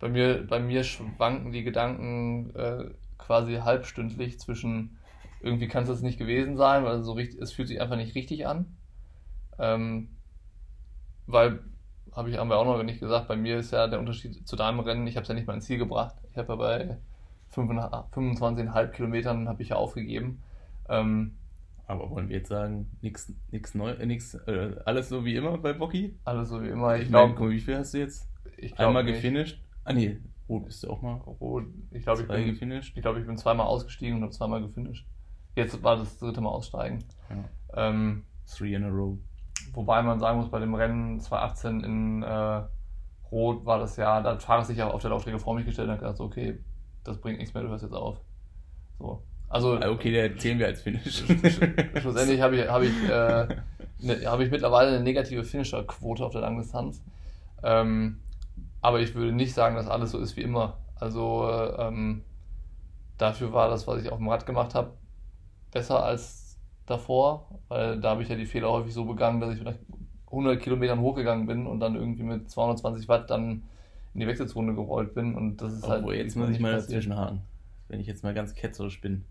Bei mir, bei mir schwanken die Gedanken äh, quasi halbstündlich zwischen irgendwie kann es das nicht gewesen sein, weil so richtig, es fühlt sich einfach nicht richtig an. Ähm, weil, habe ich haben wir auch noch nicht gesagt, bei mir ist ja der Unterschied zu deinem Rennen, ich habe es ja nicht mal ins Ziel gebracht. Ich habe ja bei 25 25,5 Kilometern habe ich ja aufgegeben. Ähm, Aber wollen wir jetzt sagen, nix neu, äh, nix, äh, alles so wie immer bei Bocky? alles so wie immer. Ich glaube, wie viel hast du jetzt? ich glaub Einmal nicht. gefinisht? Ah nee, rot bist du auch mal. Rot. Ich glaube, ich bin, gefinisht. ich, glaub, ich bin zweimal ausgestiegen und habe zweimal gefinisht. Jetzt war das dritte Mal aussteigen. Ja. Ähm, Three in a row. wobei man sagen muss, bei dem Rennen 2018 in äh, Rot war das ja, da hat Fahrer sich ja auf der Laufstrecke vor mich gestellt und hat gesagt, so, okay, das bringt nichts mehr, du hörst jetzt auf. So. Also Ah, Okay, der zählen wir als Finish. schlussendlich habe ich, habe ich, äh, ne, habe ich mittlerweile eine negative Finisher-Quote auf der Langdistanz. Ähm, aber ich würde nicht sagen, dass alles so ist wie immer. Also ähm, dafür war das, was ich auf dem Rad gemacht habe, besser als davor, weil da habe ich ja die Fehler häufig so begangen, dass ich vielleicht 100 Kilometern hochgegangen bin und dann irgendwie mit 220 Watt dann in die Wechselzone gerollt bin und das ist halt Obwohl, jetzt diesmal muss ich nicht mal passiert. dazwischen haken. Wenn ich jetzt mal ganz ketzerisch bin.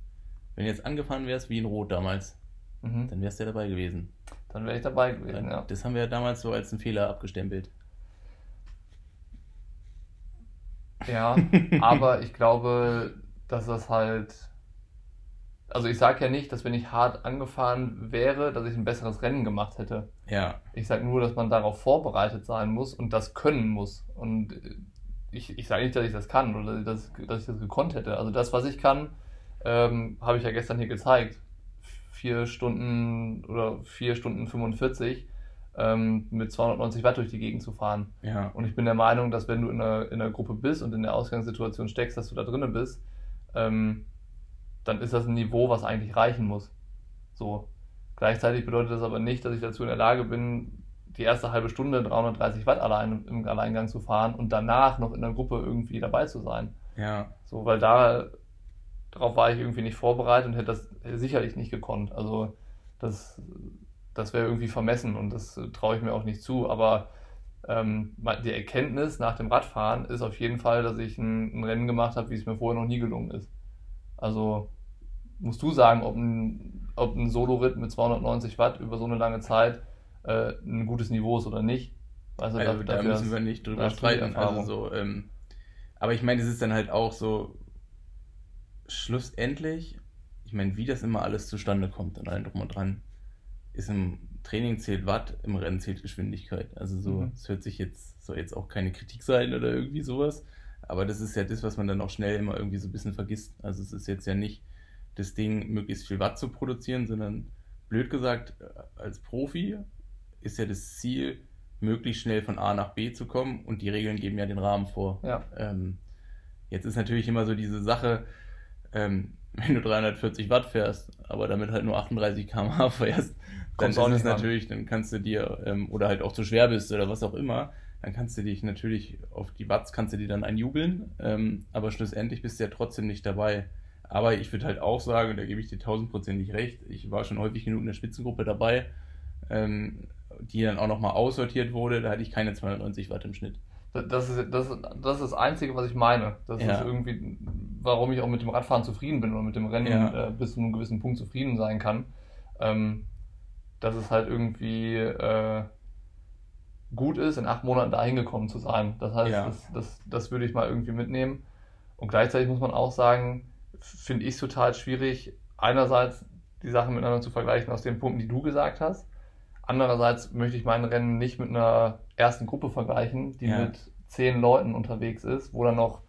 Wenn du jetzt angefahren wärst wie in Rot damals, Mhm. dann wärst du ja dabei gewesen. Dann wäre ich dabei gewesen, ja. Das haben wir ja damals so als einen Fehler abgestempelt. Ja, aber ich glaube, dass das halt. Also ich sage ja nicht, dass wenn ich hart angefahren wäre, dass ich ein besseres Rennen gemacht hätte. Ja, Ich sage nur, dass man darauf vorbereitet sein muss und das können muss. Und äh, ich, ich sage nicht, dass ich das kann oder dass, dass ich das gekonnt hätte. Also das, was ich kann, ähm, habe ich ja gestern hier gezeigt. Vier Stunden oder vier Stunden 45 ähm, mit 290 Watt durch die Gegend zu fahren. ja. Und ich bin der Meinung, dass wenn du in einer, in einer Gruppe bist und in der Ausgangssituation steckst, dass du da drinnen bist, ähm, dann ist das ein Niveau, was eigentlich reichen muss. So. Gleichzeitig bedeutet das aber nicht, dass ich dazu in der Lage bin, die erste halbe Stunde 330 Watt allein im Alleingang zu fahren und danach noch in der Gruppe irgendwie dabei zu sein. Ja, So, weil da darauf war ich irgendwie nicht vorbereitet und hätte das sicherlich nicht gekonnt. Also das, das wäre irgendwie vermessen und das traue ich mir auch nicht zu. Aber ähm, die Erkenntnis nach dem Radfahren ist auf jeden Fall, dass ich ein, ein Rennen gemacht habe, wie es mir vorher noch nie gelungen ist. Also musst du sagen, ob ein, ob ein Solo-Ritt mit 290 Watt über so eine lange Zeit äh, ein gutes Niveau ist oder nicht. Also, also da müssen wir nicht drüber streiten. Also so, ähm, aber ich meine, es ist dann halt auch so, schlussendlich, ich meine, wie das immer alles zustande kommt und allem drum und dran, ist im Training zählt Watt, im Rennen zählt Geschwindigkeit. Also so, Mhm. es hört sich jetzt, soll jetzt auch keine Kritik sein oder irgendwie sowas, aber das ist ja das, was man dann auch schnell immer irgendwie so ein bisschen vergisst. Also es ist jetzt ja nicht, das Ding möglichst viel Watt zu produzieren, sondern blöd gesagt, äh, als Profi ist ja das Ziel, möglichst schnell von A nach B zu kommen und die Regeln geben ja den Rahmen vor. Ja. Ähm, jetzt ist natürlich immer so diese Sache, ähm, wenn du 340 Watt fährst, aber damit halt nur 38 km/h fährst, dann Kommst ist es natürlich, dann kannst du dir, ähm, oder halt auch zu schwer bist oder was auch immer, dann kannst du dich natürlich auf die Watts kannst du dir dann einjubeln, ähm, aber schlussendlich bist du ja trotzdem nicht dabei. Aber ich würde halt auch sagen, und da gebe ich dir tausendprozentig recht, ich war schon häufig genug in der Spitzengruppe dabei, ähm, die dann auch nochmal aussortiert wurde, da hatte ich keine 290 Watt im Schnitt. Das ist, das, das ist das Einzige, was ich meine. Das Ja. ist irgendwie, warum ich auch mit dem Radfahren zufrieden bin oder mit dem Rennen Ja. äh, bis zu einem gewissen Punkt zufrieden sein kann. Ähm, dass es halt irgendwie äh, gut ist, in acht Monaten da hingekommen zu sein. Das heißt, Ja. das, das, das würde ich mal irgendwie mitnehmen. Und gleichzeitig muss man auch sagen, finde ich es total schwierig, einerseits die Sachen miteinander zu vergleichen aus den Punkten, die du gesagt hast. Andererseits möchte ich mein Rennen nicht mit einer ersten Gruppe vergleichen, die Ja. mit zehn Leuten unterwegs ist, wo dann noch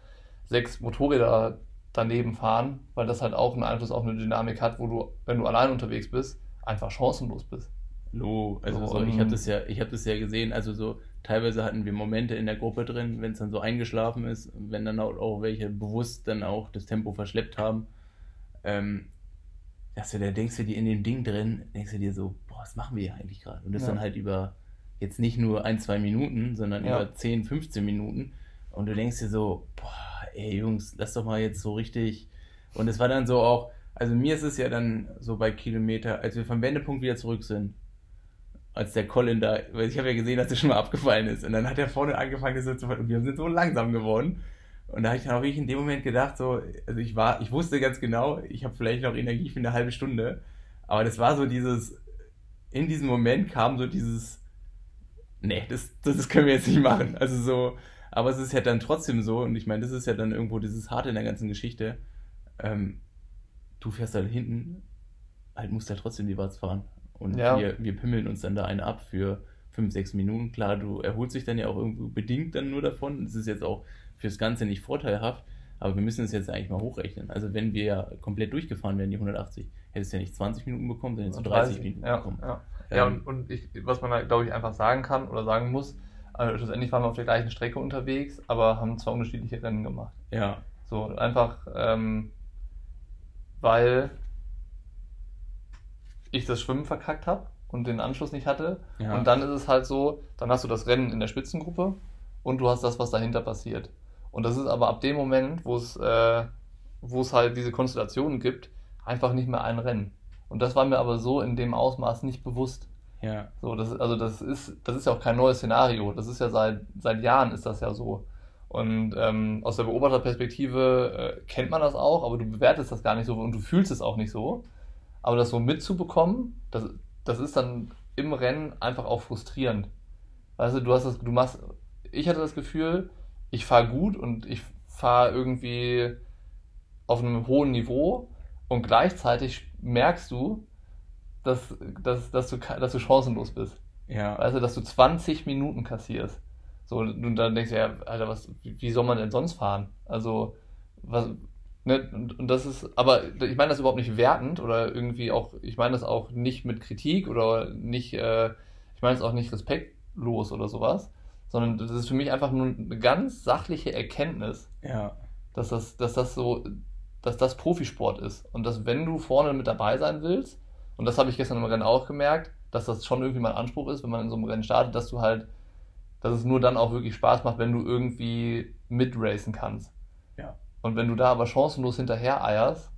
sechs Motorräder daneben fahren, weil das halt auch einen Einfluss auf eine Dynamik hat, wo du, wenn du allein unterwegs bist, einfach chancenlos bist. Lo, also So, so, ich ähm, habe das ja, ich habe das ja gesehen, also so teilweise hatten wir Momente in der Gruppe drin, wenn es dann so eingeschlafen ist, wenn dann auch, welche bewusst dann auch das Tempo verschleppt haben, ähm, dass du da denkst du dir in dem Ding drin, denkst du dir so, boah, was machen wir hier eigentlich gerade? Und das Ja. dann halt über jetzt nicht nur ein, zwei Minuten, sondern Ja. über 10, 15 Minuten und du denkst dir so, boah, ey Jungs, lass doch mal jetzt so richtig und es war dann so auch, also mir ist es ja dann so bei Kilometer, als wir vom Wendepunkt wieder zurück sind, als der Colin da, weil ich habe ja gesehen, dass er schon mal abgefallen ist. Und dann hat er vorne angefangen, das so zu und wir sind so langsam geworden. Und da habe ich dann auch wirklich in dem Moment gedacht, so, also ich war, ich wusste ganz genau, ich habe vielleicht noch Energie für eine halbe Stunde. Aber das war so dieses, in diesem Moment kam so dieses, nee, das, das, können wir jetzt nicht machen. Also so, aber es ist ja dann trotzdem so, und ich meine, das ist ja dann irgendwo dieses Harte in der ganzen Geschichte. Ähm, du fährst halt hinten, halt musst halt trotzdem die Watts fahren. Und Ja. wir, wir pimmeln uns dann da eine ab für fünf, sechs Minuten. Klar, du erholst dich dann ja auch irgendwo bedingt dann nur davon. Das ist jetzt auch fürs Ganze nicht vorteilhaft, aber wir müssen es jetzt eigentlich mal hochrechnen. Also wenn wir ja komplett durchgefahren wären, die 180, hättest du ja nicht 20 Minuten bekommen, sondern hättest du 30 Minuten ja, bekommen. Ja, ja Ähm, und, und ich, was man da, glaube ich, einfach sagen kann oder sagen muss, also schlussendlich waren wir auf der gleichen Strecke unterwegs, aber haben zwei unterschiedliche Rennen gemacht. ja, So, einfach, ähm, weil ich das Schwimmen verkackt habe und den Anschluss nicht hatte. ja. Und dann ist es halt so, dann hast du das Rennen in der Spitzengruppe und du hast das, was dahinter passiert. Und das ist aber ab dem Moment, wo es, äh, wo es halt diese Konstellationen gibt, einfach nicht mehr ein Rennen. Und das war mir aber so in dem Ausmaß nicht bewusst. ja, So, das, also das ist, das ist ja auch kein neues Szenario. Das ist ja seit, seit Jahren ist das ja so. Und ähm, aus der Beobachterperspektive äh, kennt man das auch, aber du bewertest das gar nicht so und du fühlst es auch nicht so. Aber das so mitzubekommen, das, das ist dann im Rennen einfach auch frustrierend. Weißt du, du hast das, du machst, ich hatte das Gefühl, ich fahre gut und ich fahre irgendwie auf einem hohen Niveau und gleichzeitig merkst du, dass, dass, dass, du, dass du chancenlos bist. ja, Weißt du, dass du 20 Minuten kassierst. So, und dann denkst du, ja, Alter, was, wie wie soll man denn sonst fahren? Also, was, ne, und, und das ist, aber ich meine das überhaupt nicht wertend oder irgendwie auch, ich meine das auch nicht mit Kritik oder nicht, äh, ich meine es auch nicht respektlos oder sowas, sondern das ist für mich einfach nur eine ganz sachliche Erkenntnis, ja, dass das, dass das so, dass das Profisport ist. Und dass wenn du vorne mit dabei sein willst, und das habe ich gestern im Rennen auch gemerkt, dass das schon irgendwie mein Anspruch ist, wenn man in so einem Rennen startet, dass du halt, dass es nur dann auch wirklich Spaß macht, wenn du irgendwie mitracen kannst. Und wenn du da aber chancenlos hinterher eierst,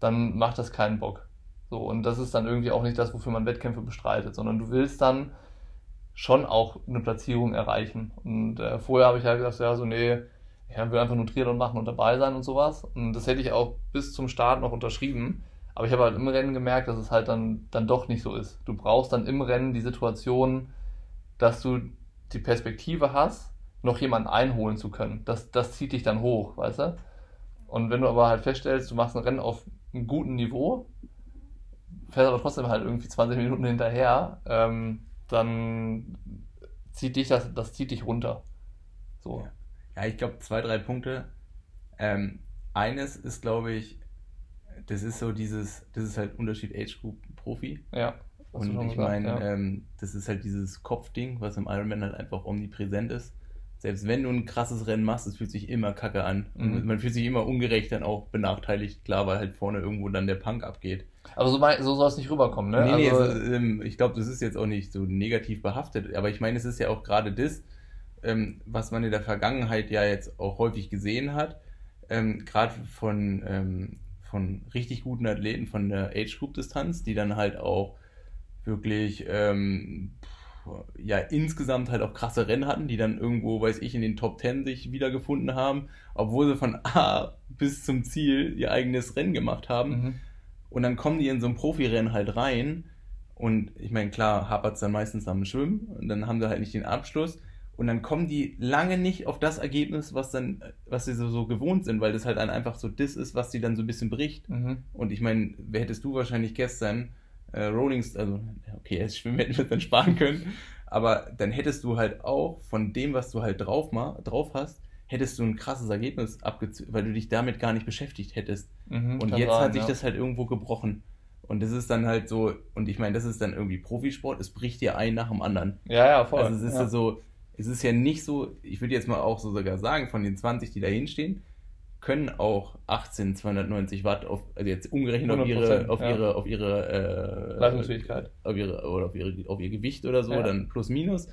dann macht das keinen Bock. So, und das ist dann irgendwie auch nicht das, wofür man Wettkämpfe bestreitet, sondern du willst dann schon auch eine Platzierung erreichen. Und äh, vorher habe ich ja gesagt, ja, so, nee, ja, will einfach nur Triathlon machen und dabei sein und sowas. Und das hätte ich auch bis zum Start noch unterschrieben. Aber ich habe halt im Rennen gemerkt, dass es halt dann, dann doch nicht so ist. Du brauchst dann im Rennen die Situation, dass du die Perspektive hast, noch jemanden einholen zu können. Das, das zieht dich dann hoch, weißt du? Und wenn du aber halt feststellst, du machst ein Rennen auf einem guten Niveau, fährst aber trotzdem halt irgendwie 20 Minuten hinterher, ähm, dann zieht dich das, das zieht dich runter. So. Ja. Ja, ich glaube, zwei, drei Punkte. Ähm, eines ist, glaube ich, das ist so dieses, das ist halt Unterschied Age Group Profi. Ja. Und ich meine, ja. ähm, das ist halt dieses Kopfding, was im Ironman halt einfach omnipräsent ist. Selbst wenn du ein krasses Rennen machst, es fühlt sich immer kacke an. Mhm. Und man fühlt sich immer ungerecht dann auch benachteiligt, klar, weil halt vorne irgendwo dann der Punk abgeht. Aber so, so soll es nicht rüberkommen, ne? Nee, also, nee, es, ähm, ich glaube, das ist jetzt auch nicht so negativ behaftet. Aber ich meine, es ist ja auch gerade das, ähm, was man in der Vergangenheit ja jetzt auch häufig gesehen hat. Ähm, gerade von, ähm, von richtig guten Athleten von der Age-Group-Distanz, die dann halt auch wirklich ähm, ja insgesamt halt auch krasse Rennen hatten, die dann irgendwo, weiß ich, in den Top Ten sich wiedergefunden haben, obwohl sie von A bis zum Ziel ihr eigenes Rennen gemacht haben. Mhm. Und dann kommen die in so ein Profirennen halt rein. Und ich meine, klar, hapert es dann meistens am Schwimmen und dann haben sie halt nicht den Abschluss. Und dann kommen die lange nicht auf das Ergebnis, was dann, was sie so, so gewohnt sind, weil das halt dann einfach so das ist, was sie dann so ein bisschen bricht. Mhm. Und ich meine, wer hättest du wahrscheinlich gestern äh, Rollings, also okay, als Schwimmen hätten wir dann sparen können, aber dann hättest du halt auch von dem, was du halt drauf, drauf hast, hättest du ein krasses Ergebnis abgezogen, weil du dich damit gar nicht beschäftigt hättest. Mhm, und jetzt sein, hat sich ja. das halt irgendwo gebrochen. Und das ist dann halt so, und ich meine, das ist dann irgendwie Profisport, es bricht dir ein nach dem anderen. Ja, ja, voll. Also es ist ja. so, es ist ja nicht so, ich würde jetzt mal auch so sogar sagen, von den 20, die da hinstehen, können auch 18 290 Watt auf, also jetzt umgerechnet auf ihre, auf ja. ihre, auf ihre äh, Leistungsfähigkeit, auf ihre oder auf, ihre, auf ihr Gewicht oder so, ja. dann plus minus,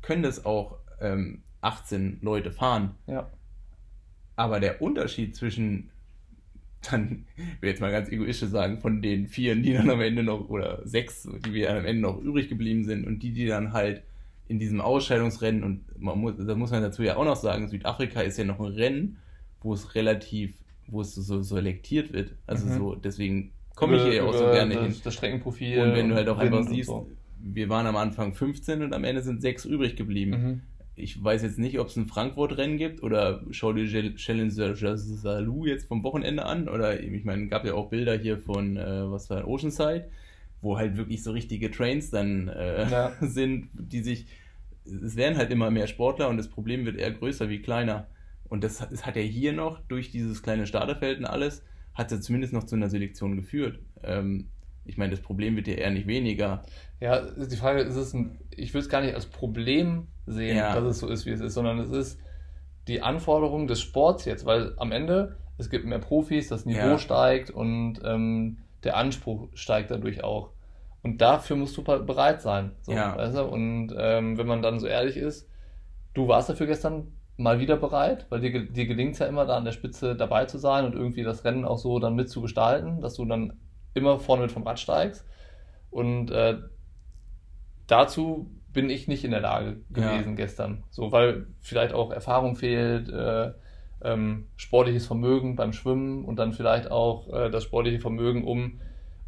können das auch ähm, 18 Leute fahren. Ja. Aber der Unterschied zwischen dann, ich will jetzt mal ganz egoistisch sagen, von den vier, die dann am Ende noch, oder sechs, die wir am Ende noch übrig geblieben sind und die, die dann halt in diesem Ausscheidungsrennen, und man muss, da muss man dazu ja auch noch sagen, Südafrika ist ja noch ein Rennen, wo es relativ, wo es so, selektiert wird. Also mhm. so, deswegen komme ich hier ja auch so gerne das, hin. Das Streckenprofil. Und wenn du halt auch einfach siehst, so. wir waren am Anfang 15 und am Ende sind sechs übrig geblieben. Mhm ich weiß jetzt nicht, ob es ein Frankfurt-Rennen gibt oder schau dir Challenger Salou jetzt vom Wochenende an oder ich meine, gab ja auch Bilder hier von, äh, was war Oceanside, wo halt wirklich so richtige Trains dann äh, ja. sind, die sich, es werden halt immer mehr Sportler und das Problem wird eher größer wie kleiner. Und das, das hat ja hier noch durch dieses kleine Starterfeld und alles, hat es ja zumindest noch zu einer Selektion geführt. Ähm, ich meine, das Problem wird ja eher nicht weniger. Ja, die Frage ist es, ein, ich würde es gar nicht als Problem sehen, ja. dass es so ist, wie es ist, sondern es ist die Anforderung des Sports jetzt, weil am Ende es gibt mehr Profis, das Niveau ja. steigt und ähm, der Anspruch steigt dadurch auch. Und dafür musst du bereit sein. So, ja. weißt du? Und ähm, wenn man dann so ehrlich ist, du warst dafür gestern mal wieder bereit, weil dir, dir gelingt es ja immer da an der Spitze dabei zu sein und irgendwie das Rennen auch so dann mitzugestalten, dass du dann immer vorne mit vom Rad steigst. Und äh, dazu bin ich nicht in der Lage gewesen ja. gestern. So, weil vielleicht auch Erfahrung fehlt, äh, ähm, sportliches Vermögen beim Schwimmen und dann vielleicht auch äh, das sportliche Vermögen, um,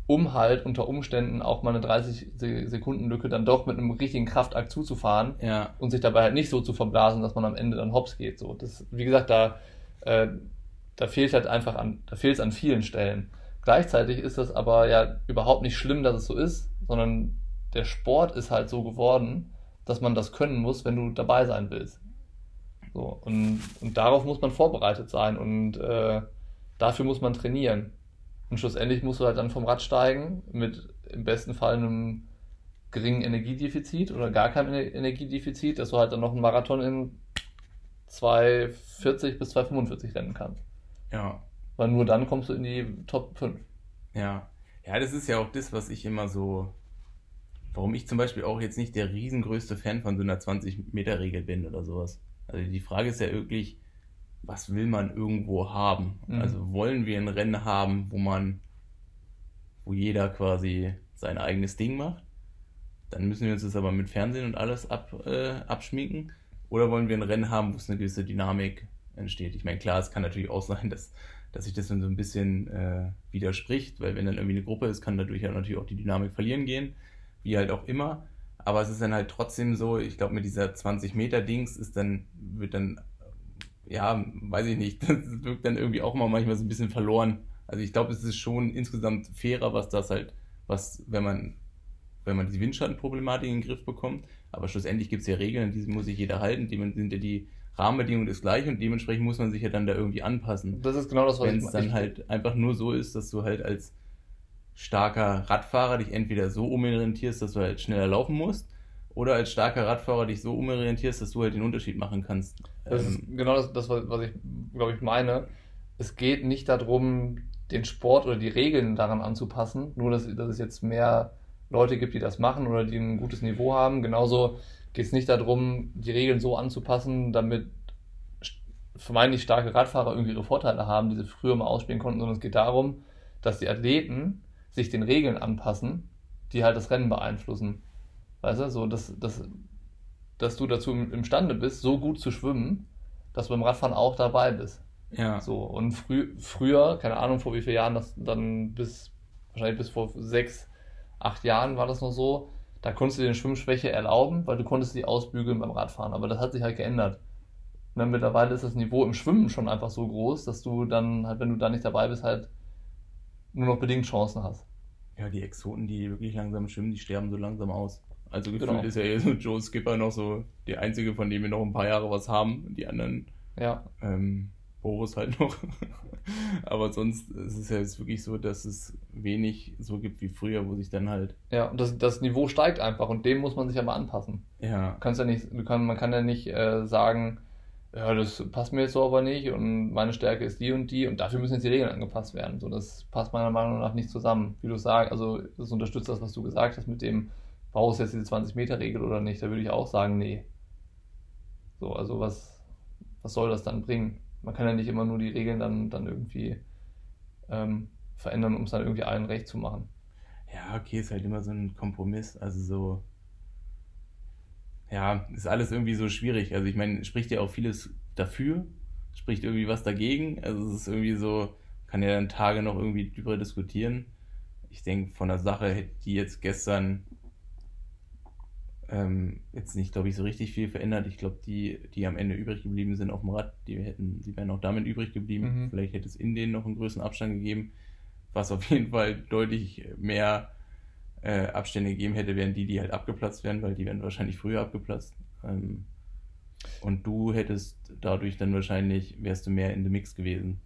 um halt unter Umständen auch mal eine 30 Sekunden Lücke dann doch mit einem richtigen Kraftakt zuzufahren ja. und sich dabei halt nicht so zu verblasen, dass man am Ende dann hops geht. So, das, wie gesagt, da, äh, da fehlt halt einfach an, da fehlt es an vielen Stellen. Gleichzeitig ist das aber ja überhaupt nicht schlimm, dass es so ist, sondern der Sport ist halt so geworden, dass man das können muss, wenn du dabei sein willst. So, und, und darauf muss man vorbereitet sein und äh, dafür muss man trainieren. Und schlussendlich musst du halt dann vom Rad steigen mit im besten Fall einem geringen Energiedefizit oder gar keinem Energiedefizit, dass du halt dann noch einen Marathon in 2,40 bis 2,45 rennen kannst. Ja. Weil nur dann kommst du in die Top 5. Ja. Ja, das ist ja auch das, was ich immer so, warum ich zum Beispiel auch jetzt nicht der riesengrößte Fan von so einer 20-Meter-Regel bin oder sowas. Also die Frage ist ja wirklich, was will man irgendwo haben? Mhm. Also wollen wir ein Rennen haben, wo man, wo jeder quasi sein eigenes Ding macht? Dann müssen wir uns das aber mit Fernsehen und alles ab, äh, abschminken. Oder wollen wir ein Rennen haben, wo es eine gewisse Dynamik entsteht? Ich meine, klar, es kann natürlich auch sein, dass dass sich das dann so ein bisschen äh, widerspricht, weil wenn dann irgendwie eine Gruppe ist, kann dadurch ja natürlich auch die Dynamik verlieren gehen, wie halt auch immer. Aber es ist dann halt trotzdem so, ich glaube, mit dieser 20-Meter-Dings ist dann, wird dann, ja, weiß ich nicht, das wirkt dann irgendwie auch mal manchmal so ein bisschen verloren. Also ich glaube, es ist schon insgesamt fairer, was das halt, was, wenn man, wenn man die Windschattenproblematik in den Griff bekommt. Aber schlussendlich gibt es ja Regeln, die muss sich jeder halten, die sind ja die Rahmenbedingung ist gleich und dementsprechend muss man sich ja dann da irgendwie anpassen. Das ist genau das, was Wenn es dann halt einfach nur so ist, dass du halt als starker Radfahrer dich entweder so umorientierst, dass du halt schneller laufen musst, oder als starker Radfahrer dich so umorientierst, dass du halt den Unterschied machen kannst. Das Ähm, ist genau das, das was ich, glaube ich, meine. Es geht nicht darum, den Sport oder die Regeln daran anzupassen, nur dass, dass es jetzt mehr Leute gibt, die das machen oder die ein gutes Niveau haben. Genauso geht es nicht darum, die Regeln so anzupassen, damit vermeintlich starke Radfahrer irgendwie ihre Vorteile haben, die sie früher mal ausspielen konnten, sondern es geht darum, dass die Athleten sich den Regeln anpassen, die halt das Rennen beeinflussen. Weißt du, so, dass, dass, dass du dazu im- imstande bist, so gut zu schwimmen, dass du beim Radfahren auch dabei bist. ja. So, und frü früher, keine Ahnung vor wie vielen Jahren, das dann bis, wahrscheinlich bis vor sechs, acht Jahren war das noch so, da konntest du dir eine Schwimmschwäche erlauben, weil du konntest die ausbügeln beim Radfahren. Aber das hat sich halt geändert. Und dann mittlerweile ist das Niveau im Schwimmen schon einfach so groß, dass du dann halt, wenn du da nicht dabei bist, halt nur noch bedingt Chancen hast. Ja, die Exoten, die wirklich langsam schwimmen, die sterben so langsam aus. Also gefühlt Genau. ist ja eher so Joe Skipper noch so der einzige, von dem wir noch ein paar Jahre was haben. Die anderen, Ja, ähm, Boris halt noch. Aber sonst ist es ja jetzt wirklich so, dass es wenig so gibt wie früher, wo sich dann halt, ja, und das, das Niveau steigt einfach und dem muss man sich aber anpassen. ja, Du kannst ja nicht, kann, man kann ja nicht äh, sagen, ja, das passt mir jetzt so aber nicht und meine Stärke ist die und die und dafür müssen jetzt die Regeln angepasst werden. So, das passt meiner Meinung nach nicht zusammen. Wie du sagst, also das unterstützt das, was du gesagt hast mit dem, brauchst du jetzt diese 20-Meter-Regel oder nicht? Da würde ich auch sagen, nee. So, also was, was soll das dann bringen? Man kann ja nicht immer nur die Regeln dann, dann irgendwie ähm, verändern, um es dann irgendwie allen recht zu machen. ja, okay, ist halt immer so ein Kompromiss. Also so, ja, ist alles irgendwie so schwierig. Also ich meine, spricht ja auch vieles dafür, spricht irgendwie was dagegen. Also es ist irgendwie so, kann ja dann Tage noch irgendwie drüber diskutieren. Ich denke, von der Sache die jetzt gestern ähm, jetzt nicht, glaube ich, so richtig viel verändert. Ich glaube, die, die am Ende übrig geblieben sind auf dem Rad, die hätten, die wären auch damit übrig geblieben. Mhm. Vielleicht hätte es in denen noch einen größeren Abstand gegeben, was auf jeden Fall deutlich mehr äh, Abstände gegeben hätte, wären die, die halt abgeplatzt wären, weil die wären wahrscheinlich früher abgeplatzt. Ähm, und du hättest dadurch dann wahrscheinlich, wärst du mehr in the Mix gewesen.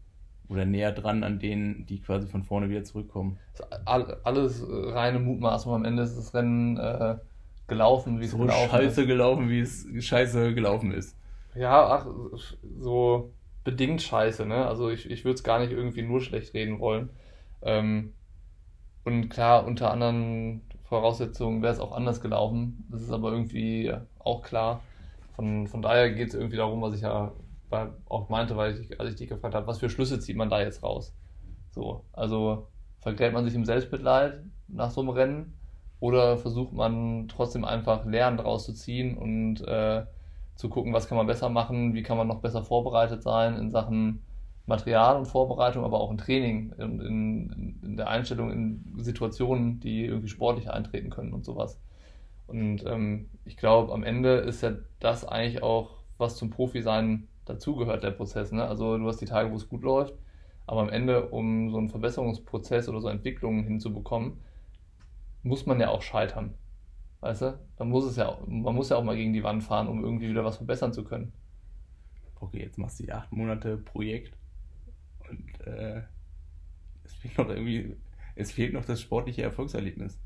Oder näher dran an denen, die quasi von vorne wieder zurückkommen. Alles reine Mutmaßung. Am Ende ist das Rennen äh, gelaufen, wie es So gelaufen scheiße ist. gelaufen, wie es scheiße gelaufen ist. Ja, ach, so bedingt scheiße, ne? Also ich, ich würde es gar nicht irgendwie nur schlecht reden wollen. Ähm, und klar, unter anderen Voraussetzungen wäre es auch anders gelaufen. Das ist aber irgendwie auch klar. Von, von daher geht es irgendwie darum, was ich ja auch meinte, weil ich, als ich dich gefragt habe, was für Schlüsse zieht man da jetzt raus? So, also vergräbt man sich im Selbstmitleid nach so einem Rennen oder versucht man trotzdem einfach Lernen draus zu ziehen und äh, zu gucken, was kann man besser machen, wie kann man noch besser vorbereitet sein in Sachen Material und Vorbereitung, aber auch im Training, in, in, in der Einstellung in Situationen, die irgendwie sportlich eintreten können und sowas. Und ähm, ich glaube, am Ende ist ja das eigentlich auch, was zum Profi-Sein dazugehört, der Prozess. Ne? Also du hast die Tage, wo es gut läuft, aber am Ende, um so einen Verbesserungsprozess oder so Entwicklungen hinzubekommen, muss man ja auch scheitern. Weißt du? Dann muss es ja, auch- man muss ja auch mal gegen die Wand fahren, um irgendwie wieder was verbessern zu können. Okay, jetzt machst du die acht Monate Projekt und äh, es fehlt noch irgendwie, es fehlt noch das sportliche Erfolgserlebnis.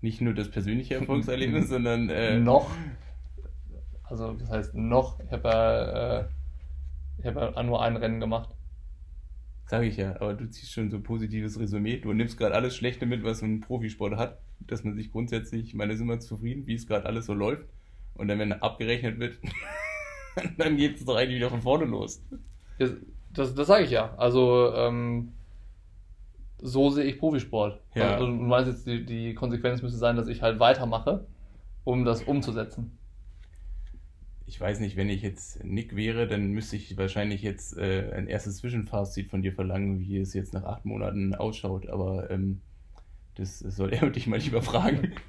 Nicht nur das persönliche Erfolgserlebnis, sondern äh, noch. Also das heißt noch. Ich habe ja, äh, ich habe ja nur ein Rennen gemacht. Sag ich ja, aber du ziehst schon so ein positives Resümee. Du nimmst gerade alles Schlechte mit, was ein Profisport hat, dass man sich grundsätzlich, ich meine, sind wir zufrieden, wie es gerade alles so läuft. Und dann, wenn abgerechnet wird, dann geht es doch eigentlich wieder von vorne los. Das, das, das sage ich ja. Also ähm, so sehe ich Profisport. Ja. Also, du meinst jetzt, die, die Konsequenz müsste sein, dass ich halt weitermache, um das umzusetzen. Ich weiß nicht, wenn ich jetzt Nick wäre, dann müsste ich wahrscheinlich jetzt äh, ein erstes Zwischenfazit von dir verlangen, wie es jetzt nach acht Monaten ausschaut. Aber ähm, das soll er dich mal lieber fragen.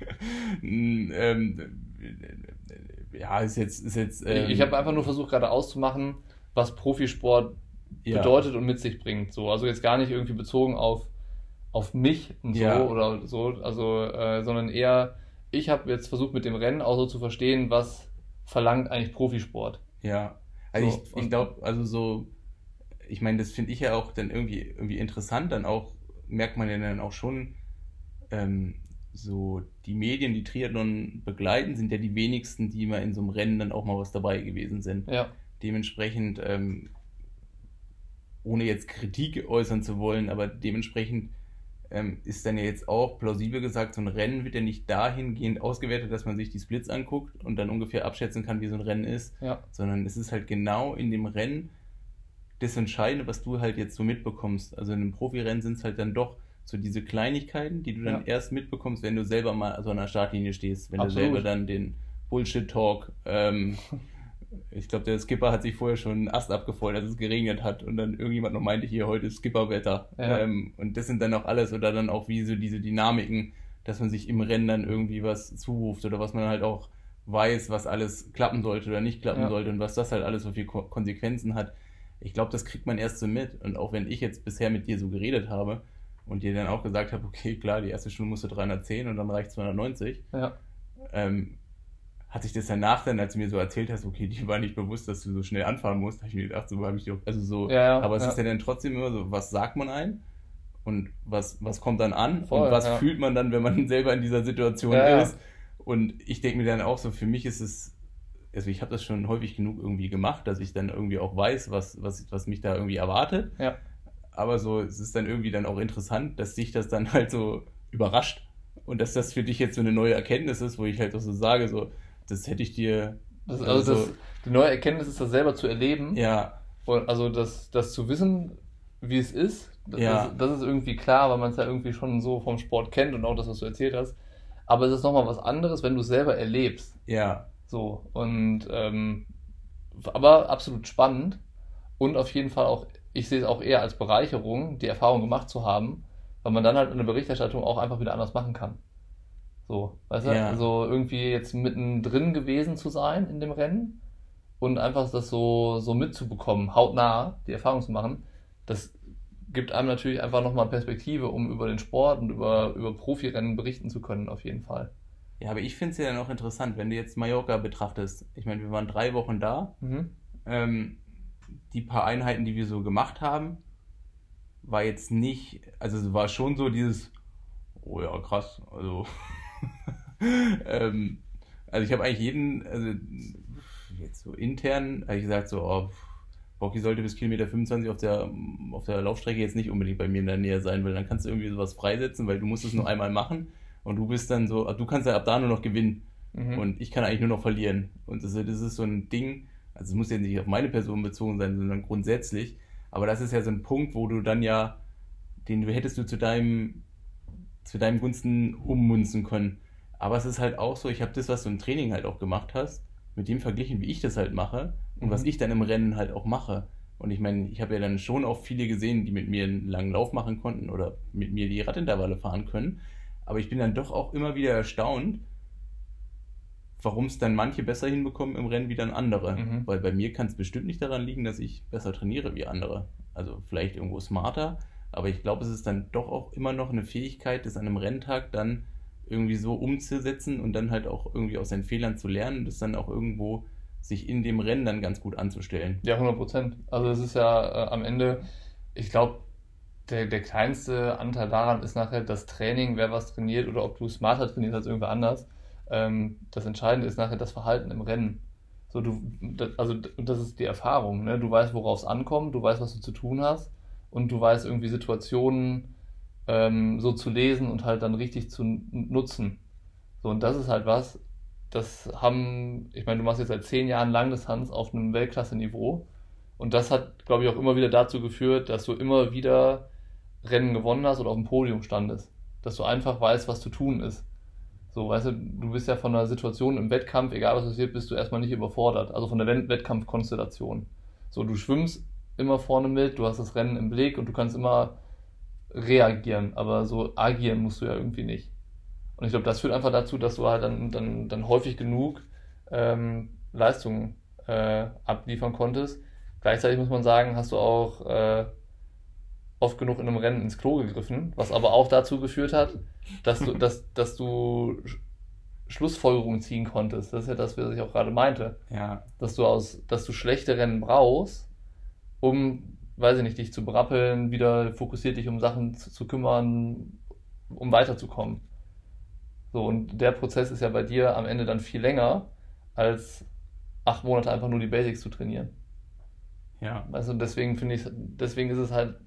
Ähm, ja, ist jetzt, ist jetzt. Ähm, ich ich habe einfach nur versucht, gerade auszumachen, was Profisport ja, bedeutet und mit sich bringt. So, also jetzt gar nicht irgendwie bezogen auf, auf mich und so Ja. oder so, also, äh, sondern eher, ich habe jetzt versucht mit dem Rennen auch so zu verstehen, was verlangt eigentlich Profisport. Ja, Also So, ich, ich glaube, also so, ich meine, das finde ich ja auch dann irgendwie, irgendwie interessant, dann auch, merkt man ja dann auch schon, ähm, so die Medien, die Triathlon begleiten, sind ja die wenigsten, die mal in so einem Rennen dann auch mal was dabei gewesen sind. Ja, Dementsprechend, ähm, ohne jetzt Kritik äußern zu wollen, aber dementsprechend ähm, ist dann ja jetzt auch plausibel gesagt, so ein Rennen wird ja nicht dahingehend ausgewertet, dass man sich die Splits anguckt und dann ungefähr abschätzen kann, wie so ein Rennen ist, ja, sondern es ist halt genau in dem Rennen das Entscheidende, was du halt jetzt so mitbekommst. Also in einem Profirennen sind es halt dann doch so diese Kleinigkeiten, die du dann Ja. erst mitbekommst, wenn du selber mal so an der Startlinie stehst, wenn Absolut. du selber dann den Bullshit-Talk, ähm, ich glaube, der Skipper hat sich vorher schon einen Ast abgefeuert, als es geregnet hat und dann irgendjemand noch meinte, hier, heute ist Skipperwetter. Ja. Ähm, und das sind dann auch alles oder dann auch wie so diese Dynamiken, dass man sich im Rennen dann irgendwie was zuruft oder was man halt auch weiß, was alles klappen sollte oder nicht klappen Ja. sollte und was das halt alles so viel Ko Konsequenzen hat. Ich glaube, das kriegt man erst so mit. Und auch wenn ich jetzt bisher mit dir so geredet habe und dir dann auch gesagt habe, okay, klar, die erste Stunde musst du 310 und dann reicht 290, ja, ähm, hat sich das danach dann, als du mir so erzählt hast, okay, dir war nicht bewusst, dass du so schnell anfahren musst, habe ich mir gedacht, so habe ich doch, also so, Ja, ja, aber es ja. ist ja dann trotzdem immer so, was sagt man ein und was, was kommt dann an Voll, und was fühlt man dann, wenn man selber in dieser Situation ist. Und ich denke mir dann auch so, für mich ist es, also ich habe das schon häufig genug irgendwie gemacht, dass ich dann irgendwie auch weiß, was, was, was mich da irgendwie erwartet. Aber so, es ist dann irgendwie dann auch interessant, dass dich das dann halt so überrascht und dass das für dich jetzt so eine neue Erkenntnis ist, wo ich halt auch so sage, so, das hätte ich dir. das, also das, die neue Erkenntnis ist, das selber zu erleben. ja, Und also das, das zu wissen, wie es ist, das, Ja. das, das ist irgendwie klar, weil man es ja irgendwie schon so vom Sport kennt und auch das, was du erzählt hast. Aber es ist nochmal was anderes, wenn du es selber erlebst. ja, So. Und ähm, aber absolut spannend und auf jeden Fall auch, ich sehe es auch eher als Bereicherung, die Erfahrung gemacht zu haben, weil man dann halt in der Berichterstattung auch einfach wieder anders machen kann. So, weißt du? Ja. Also irgendwie jetzt mittendrin gewesen zu sein in dem Rennen und einfach das so, so mitzubekommen, hautnah die Erfahrung zu machen, das gibt einem natürlich einfach nochmal Perspektive, um über den Sport und über, über Profirennen berichten zu können, auf jeden Fall. Ja, aber ich finde es ja dann auch interessant, wenn du jetzt Mallorca betrachtest. Ich meine, wir waren drei Wochen da. Mhm. Ähm, die paar Einheiten, die wir so gemacht haben, war jetzt nicht, also es war schon so dieses, oh ja, krass, also, ähm, also ich habe eigentlich jeden, also jetzt so intern, habe ich gesagt so, oh, Bocky sollte bis Kilometer 25 auf der, auf der Laufstrecke jetzt nicht unbedingt bei mir in der Nähe sein, weil dann kannst du irgendwie sowas freisetzen, weil du musst es nur einmal machen und du bist dann so, du kannst ja ab da nur noch gewinnen. Mhm. Und ich kann eigentlich nur noch verlieren. Und das, das ist so ein Ding, also es muss ja nicht auf meine Person bezogen sein, sondern grundsätzlich. Aber das ist ja so ein Punkt, wo du dann ja, den du hättest du zu deinem, zu deinem Gunsten ummunzen können. Aber es ist halt auch so, ich habe das, was du im Training halt auch gemacht hast, mit dem verglichen, wie ich das halt mache und Mhm. was ich dann im Rennen halt auch mache. Und ich meine, ich habe ja dann schon auch viele gesehen, die mit mir einen langen Lauf machen konnten oder mit mir die Radintervalle fahren können. Aber ich bin dann doch auch immer wieder erstaunt, warum es dann manche besser hinbekommen im Rennen wie dann andere. Mhm. Weil bei mir kann es bestimmt nicht daran liegen, dass ich besser trainiere wie andere. Also vielleicht irgendwo smarter, aber ich glaube, es ist dann doch auch immer noch eine Fähigkeit, das an einem Renntag dann irgendwie so umzusetzen und dann halt auch irgendwie aus seinen Fehlern zu lernen und das dann auch irgendwo sich in dem Rennen dann ganz gut anzustellen. Ja, 100 Prozent. Also es ist ja äh, am Ende, ich glaube, der, der kleinste Anteil daran ist nachher das Training, wer was trainiert oder ob du smarter trainierst als irgendwer anders. Ähm, das Entscheidende ist nachher das Verhalten im Rennen. So, du, das, also das ist die Erfahrung. Ne? Du weißt, worauf es ankommt, du weißt, was du zu tun hast und du weißt irgendwie Situationen ähm, so zu lesen und halt dann richtig zu nutzen. So, und das ist halt was, das haben, ich meine, du machst jetzt seit zehn Jahren Langdistanz auf einem Weltklasse-Niveau. Und das hat, glaube ich, auch immer wieder dazu geführt, dass du immer wieder Rennen gewonnen hast oder auf dem Podium standest. Dass du einfach weißt, was zu tun ist. So, weißt du, du bist ja von der Situation im Wettkampf, egal was passiert, bist du erstmal nicht überfordert. Also von der Wett- Wettkampfkonstellation. So, du schwimmst immer vorne mit, du hast das Rennen im Blick und du kannst immer reagieren, aber so agieren musst du ja irgendwie nicht. Und ich glaube, das führt einfach dazu, dass du halt dann, dann, dann häufig genug ähm, Leistung äh, abliefern konntest. Gleichzeitig muss man sagen, hast du auch äh, oft genug in einem Rennen ins Klo gegriffen, was aber auch dazu geführt hat, dass du, dass, dass du sch- Schlussfolgerungen ziehen konntest. Das ist ja das, was ich auch gerade meinte. Ja. Dass du aus, dass du schlechte Rennen brauchst, um, weiß ich nicht, dich zu brappeln, wieder fokussiert dich um Sachen zu, zu kümmern, um weiterzukommen. So, und der Prozess ist ja bei dir am Ende dann viel länger, als acht Monate einfach nur die Basics zu trainieren. Ja. Also deswegen finde ich, deswegen ist es halt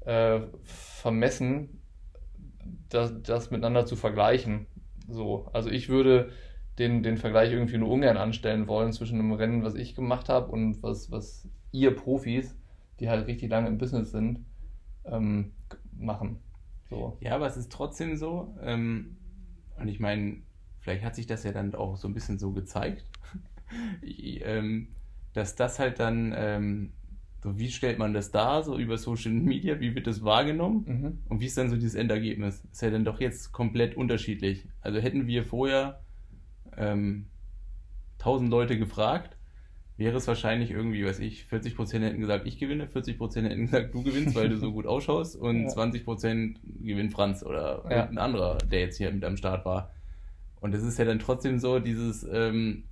äh, vermessen, das, das miteinander zu vergleichen. So, also ich würde den, den Vergleich irgendwie nur ungern anstellen wollen zwischen einem Rennen, was ich gemacht habe und was, was ihr Profis, die halt richtig lange im Business sind, ähm, machen. So. Ja, aber es ist trotzdem so, ähm, und ich meine, vielleicht hat sich das ja dann auch so ein bisschen so gezeigt, ich, ähm, dass das halt dann, ähm, so wie stellt man das dar, so über Social Media, wie wird das wahrgenommen Mhm. und wie ist dann so dieses Endergebnis? Ist ja dann doch jetzt komplett unterschiedlich. Also hätten wir vorher ähm, 1000 Leute gefragt, wäre es wahrscheinlich irgendwie, weiß ich, 40% hätten gesagt, ich gewinne, 40% hätten gesagt, du gewinnst, weil du so gut ausschaust und Ja. 20% gewinnt Franz oder Ja. ein anderer, der jetzt hier mit am Start war. Und es ist ja dann trotzdem so dieses, ähm,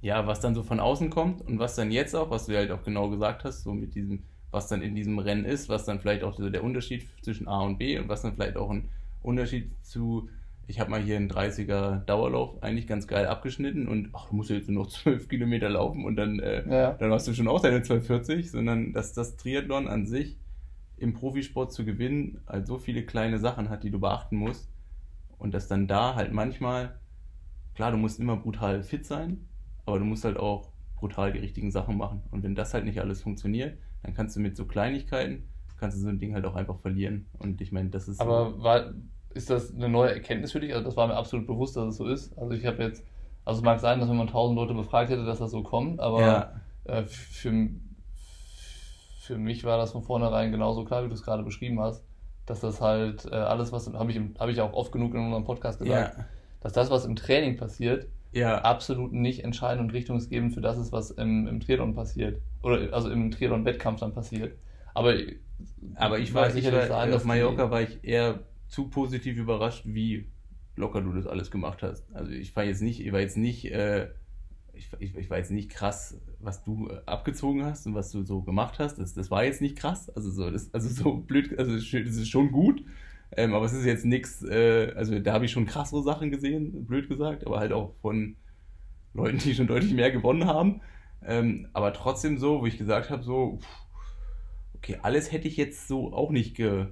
ja, was dann so von außen kommt und was dann jetzt auch, was du halt auch genau gesagt hast, so mit diesem, was dann in diesem Rennen ist, was dann vielleicht auch so der Unterschied zwischen A und B und was dann vielleicht auch ein Unterschied zu, ich habe mal hier einen 30er Dauerlauf eigentlich ganz geil abgeschnitten und ach, du musst jetzt nur noch 12 Kilometer laufen und dann, äh, Ja. dann hast du schon auch deine 1240, sondern dass das Triathlon an sich im Profisport zu gewinnen halt so viele kleine Sachen hat, die du beachten musst und dass dann da halt manchmal, klar, du musst immer brutal fit sein, aber du musst halt auch brutal die richtigen Sachen machen. Und wenn das halt nicht alles funktioniert, dann kannst du mit so Kleinigkeiten, kannst du so ein Ding halt auch einfach verlieren. Und ich meine, das ist Aber war, ist das eine neue Erkenntnis für dich? Also das war mir absolut bewusst, dass es so ist. Also ich habe jetzt, also es mag sein, dass wenn man tausend Leute befragt hätte, dass das so kommt, aber ja, äh, für, für mich war das von vornherein genauso klar, wie du es gerade beschrieben hast, dass das halt äh, alles, was, habe ich, habe ich auch oft genug in unserem Podcast gesagt, ja, dass das, was im Training passiert, ja, absolut nicht entscheidend und richtungsgebend für das ist, was im, im Triathlon passiert. Oder also im Triathlon-Wettkampf dann passiert. Aber, aber ich mag war, ich sicherlich war sein, auf Mallorca war ich eher zu positiv überrascht, wie locker du das alles gemacht hast. Also ich war jetzt nicht, ich war jetzt nicht, äh, ich, ich, war jetzt nicht krass, was du äh, abgezogen hast und was du so gemacht hast. Das, das war jetzt nicht krass. Also so, das, also so blöd, also es ist- schon gut. Ähm, aber es ist jetzt nichts, äh, also da habe ich schon krassere Sachen gesehen, blöd gesagt, aber halt auch von Leuten, die schon deutlich mehr gewonnen haben. Ähm, aber trotzdem so, wo ich gesagt habe, so, okay, alles hätte ich jetzt so auch nicht ge,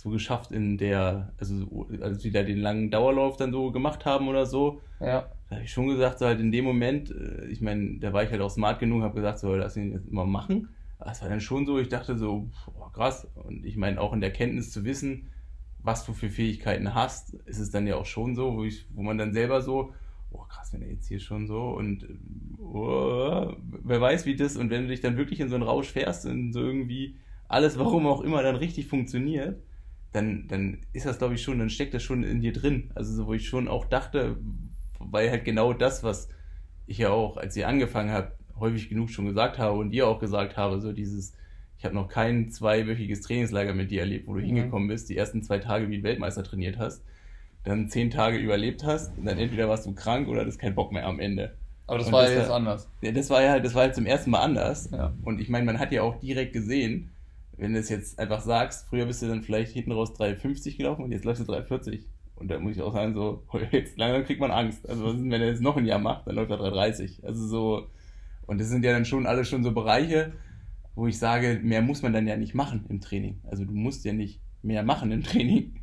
so geschafft in der, also so- als wir da den langen Dauerlauf dann so gemacht haben oder so, ja, da habe ich schon gesagt, so halt in dem Moment, äh, ich meine, da war ich halt auch smart genug, habe gesagt, so, lass ihn jetzt mal machen. Aber es war dann schon so, ich dachte so, boah, krass. Und ich meine, auch in der Kenntnis zu wissen, was du für Fähigkeiten hast, ist es dann ja auch schon so, wo, ich, wo man dann selber so, oh krass, wenn er jetzt hier schon so und oh, wer weiß wie das und wenn du dich dann wirklich in so einen Rausch fährst und so irgendwie alles, warum auch immer, dann richtig funktioniert, dann, dann ist das, glaube ich, schon, dann steckt das schon in dir drin. Also so, wo ich schon auch dachte, weil halt genau das, was ich ja auch, als ihr angefangen habt, häufig genug schon gesagt habe und dir auch gesagt habe, so dieses, ich habe noch kein zweiwöchiges Trainingslager mit dir erlebt, wo du Mhm. hingekommen bist, die ersten zwei Tage wie ein Weltmeister trainiert hast, dann zehn Tage überlebt hast, und dann entweder warst du krank oder hattest keinen Bock mehr am Ende. aber das Und war das ja jetzt war- anders. Ja, das war ja das war halt zum ersten Mal anders. Ja. Und ich meine, man hat ja auch direkt gesehen, wenn du es jetzt einfach sagst, früher bist du dann vielleicht hinten raus 3,50 gelaufen und jetzt läufst du 3,40. Und da muss ich auch sagen, so, jetzt langsam kriegt man Angst. Also wenn er jetzt noch ein Jahr macht, dann läuft er 3,30. Also so, und das sind ja dann schon alle schon so Bereiche, wo ich sage, mehr muss man dann ja nicht machen im Training. Also du musst ja nicht mehr machen im Training.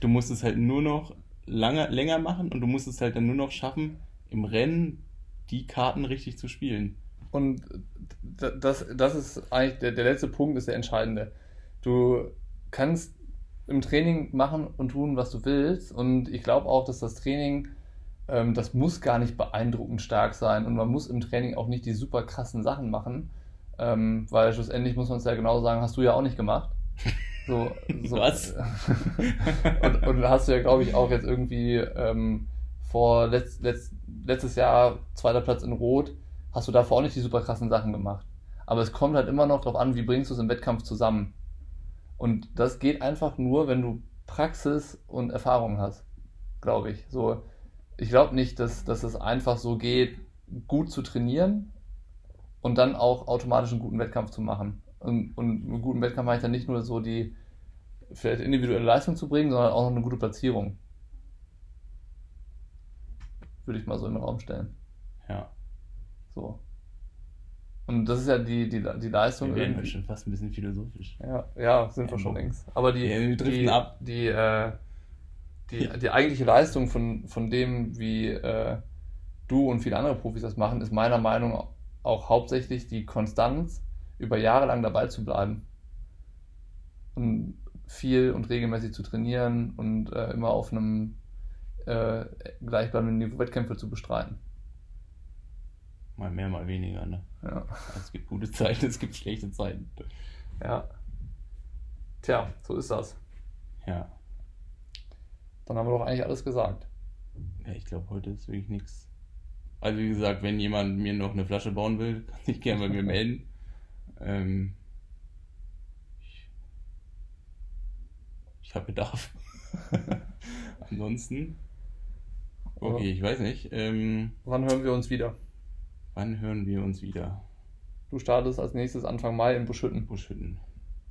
Du musst es halt nur noch lange, länger machen und du musst es halt dann nur noch schaffen, im Rennen die Karten richtig zu spielen. Und das, das ist eigentlich der, der letzte Punkt, ist der entscheidende. Du kannst im Training machen und tun, was du willst. Und ich glaube auch, dass das Training, ähm, das muss gar nicht beeindruckend stark sein. Und man muss im Training auch nicht die super krassen Sachen machen. Ähm, weil schlussendlich muss man es ja genau sagen, hast du ja auch nicht gemacht. So, so, Was? und, und hast du ja, glaube ich, auch jetzt irgendwie ähm, vor letzt, letzt, letztes Jahr zweiter Platz in Rot, hast du davor auch nicht die super krassen Sachen gemacht. Aber es kommt halt immer noch darauf an, wie bringst du es im Wettkampf zusammen. Und das geht einfach nur, wenn du Praxis und Erfahrung hast, glaube ich. So, ich glaube nicht, dass, dass es einfach so geht, gut zu trainieren und dann auch automatisch einen guten Wettkampf zu machen. Und, und einen guten Wettkampf meine ich dann nicht nur so die vielleicht individuelle Leistung zu bringen, sondern auch noch eine gute Platzierung. Würde ich mal so in den Raum stellen. Ja. So. Und das ist ja die, die, die Leistung. Wir werden schon fast ein bisschen philosophisch. Ja, ja, sind wir schon Bock. längst. Aber die, Ja, wir die, ab. die, äh, die, die eigentliche Leistung von, von dem, wie äh, du und viele andere Profis das machen, ist meiner Meinung nach auch hauptsächlich die Konstanz, über Jahre lang dabei zu bleiben. Und viel und regelmäßig zu trainieren und äh, immer auf einem äh, gleichbleibenden Niveau Wettkämpfe zu bestreiten. Mal mehr, mal weniger, ne? Ja. Es gibt gute Zeiten, es gibt schlechte Zeiten. ja. Tja, so ist das. Ja. Dann haben wir doch eigentlich alles gesagt. Ja, ich glaube, heute ist wirklich nichts. Also wie gesagt, wenn jemand mir noch eine Flasche bauen will, kann sich gerne bei mir melden. Ähm, ich ich habe Bedarf. Ansonsten. Okay, ich weiß nicht. Ähm, Wann hören wir uns wieder? Wann hören wir uns wieder? Du startest als nächstes Anfang Mai in Buschütten. Buschhütten.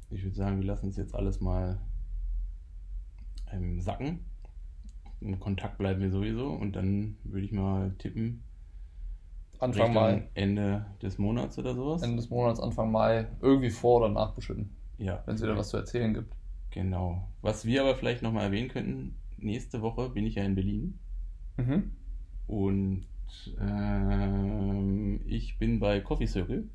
Ich würde sagen, wir lassen uns jetzt alles mal ähm, sacken. In Kontakt bleiben wir sowieso und dann würde ich mal tippen, Anfang Richtung Mai, Ende des Monats oder sowas. Ende des Monats, Anfang Mai, irgendwie vor oder nach Buschütten, ja, wenn es wieder was zu erzählen gibt. genau. Was wir aber vielleicht nochmal erwähnen könnten, nächste Woche bin ich ja in Berlin Mhm. und ähm, ich bin bei Coffee Circle,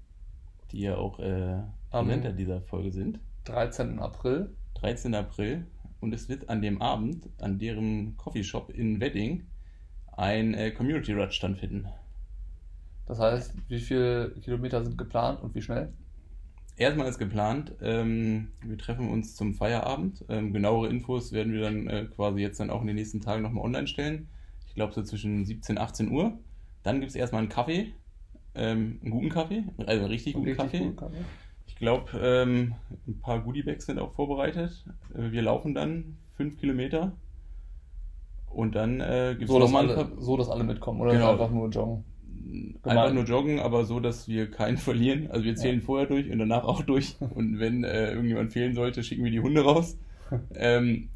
die ja auch äh, Am- dieser Folge sind. 13. April. 13. April und es wird an dem Abend an deren Coffeeshop in Wedding ein äh, Community Run stattfinden. Das heißt, wie viele Kilometer sind geplant und wie schnell? Erstmal ist geplant, ähm, wir treffen uns zum Feierabend. Ähm, genauere Infos werden wir dann äh, quasi jetzt dann auch in den nächsten Tagen nochmal online stellen. Ich glaube so zwischen 17 und 18 Uhr. Dann gibt es erstmal einen Kaffee, ähm, einen guten Kaffee, also einen richtig guten Richtig Kaffee. gut, Kaffee. Ich glaube, ähm, ein paar Goodiebags sind auch vorbereitet. Äh, Wir laufen dann fünf Kilometer. Und dann äh, gibt es So, dass nochmal alle, so, dass alle mitkommen oder Genau. einfach nur joggen. Einfach nur joggen, aber so, dass wir keinen verlieren. Also wir zählen vorher durch und danach auch durch. Und wenn äh, irgendjemand fehlen sollte, schicken wir die Hunde raus. ähm,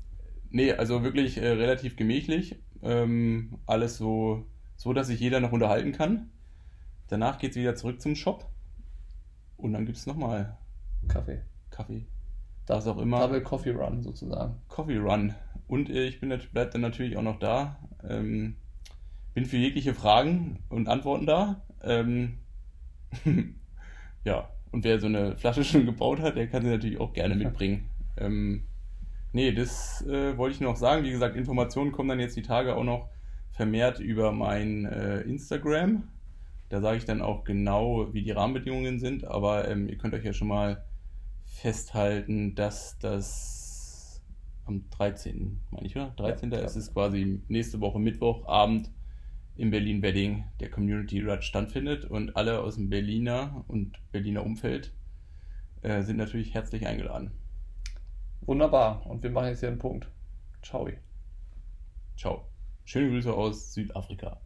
nee, also wirklich äh, relativ gemächlich. Ähm, alles so, so, dass sich jeder noch unterhalten kann. Danach geht es wieder zurück zum Shop. Und dann gibt es nochmal Kaffee. Kaffee. Was auch immer. Double Coffee Run sozusagen. Coffee Run. Und äh, ich bin bleib dann natürlich auch noch da. Ähm, bin für jegliche Fragen und Antworten da. Ähm, ja, und wer so eine Flasche schon gebaut hat, der kann sie natürlich auch gerne mitbringen. Ähm, nee, das äh, wollte ich noch sagen. Wie gesagt, Informationen kommen dann jetzt die Tage auch noch vermehrt über mein äh, Instagram. Da sage ich dann auch genau, wie die Rahmenbedingungen sind. Aber ähm, ihr könnt euch ja schon mal festhalten, dass das am 13. meine ich, oder? 13. Ja, ist es quasi nächste Woche Mittwochabend in Berlin-Wedding der Community Run stattfindet und alle aus dem Berliner und Berliner Umfeld äh, sind natürlich herzlich eingeladen. Wunderbar. Und wir machen jetzt hier einen Punkt. Ciao. Ciao. Schöne Grüße aus Südafrika.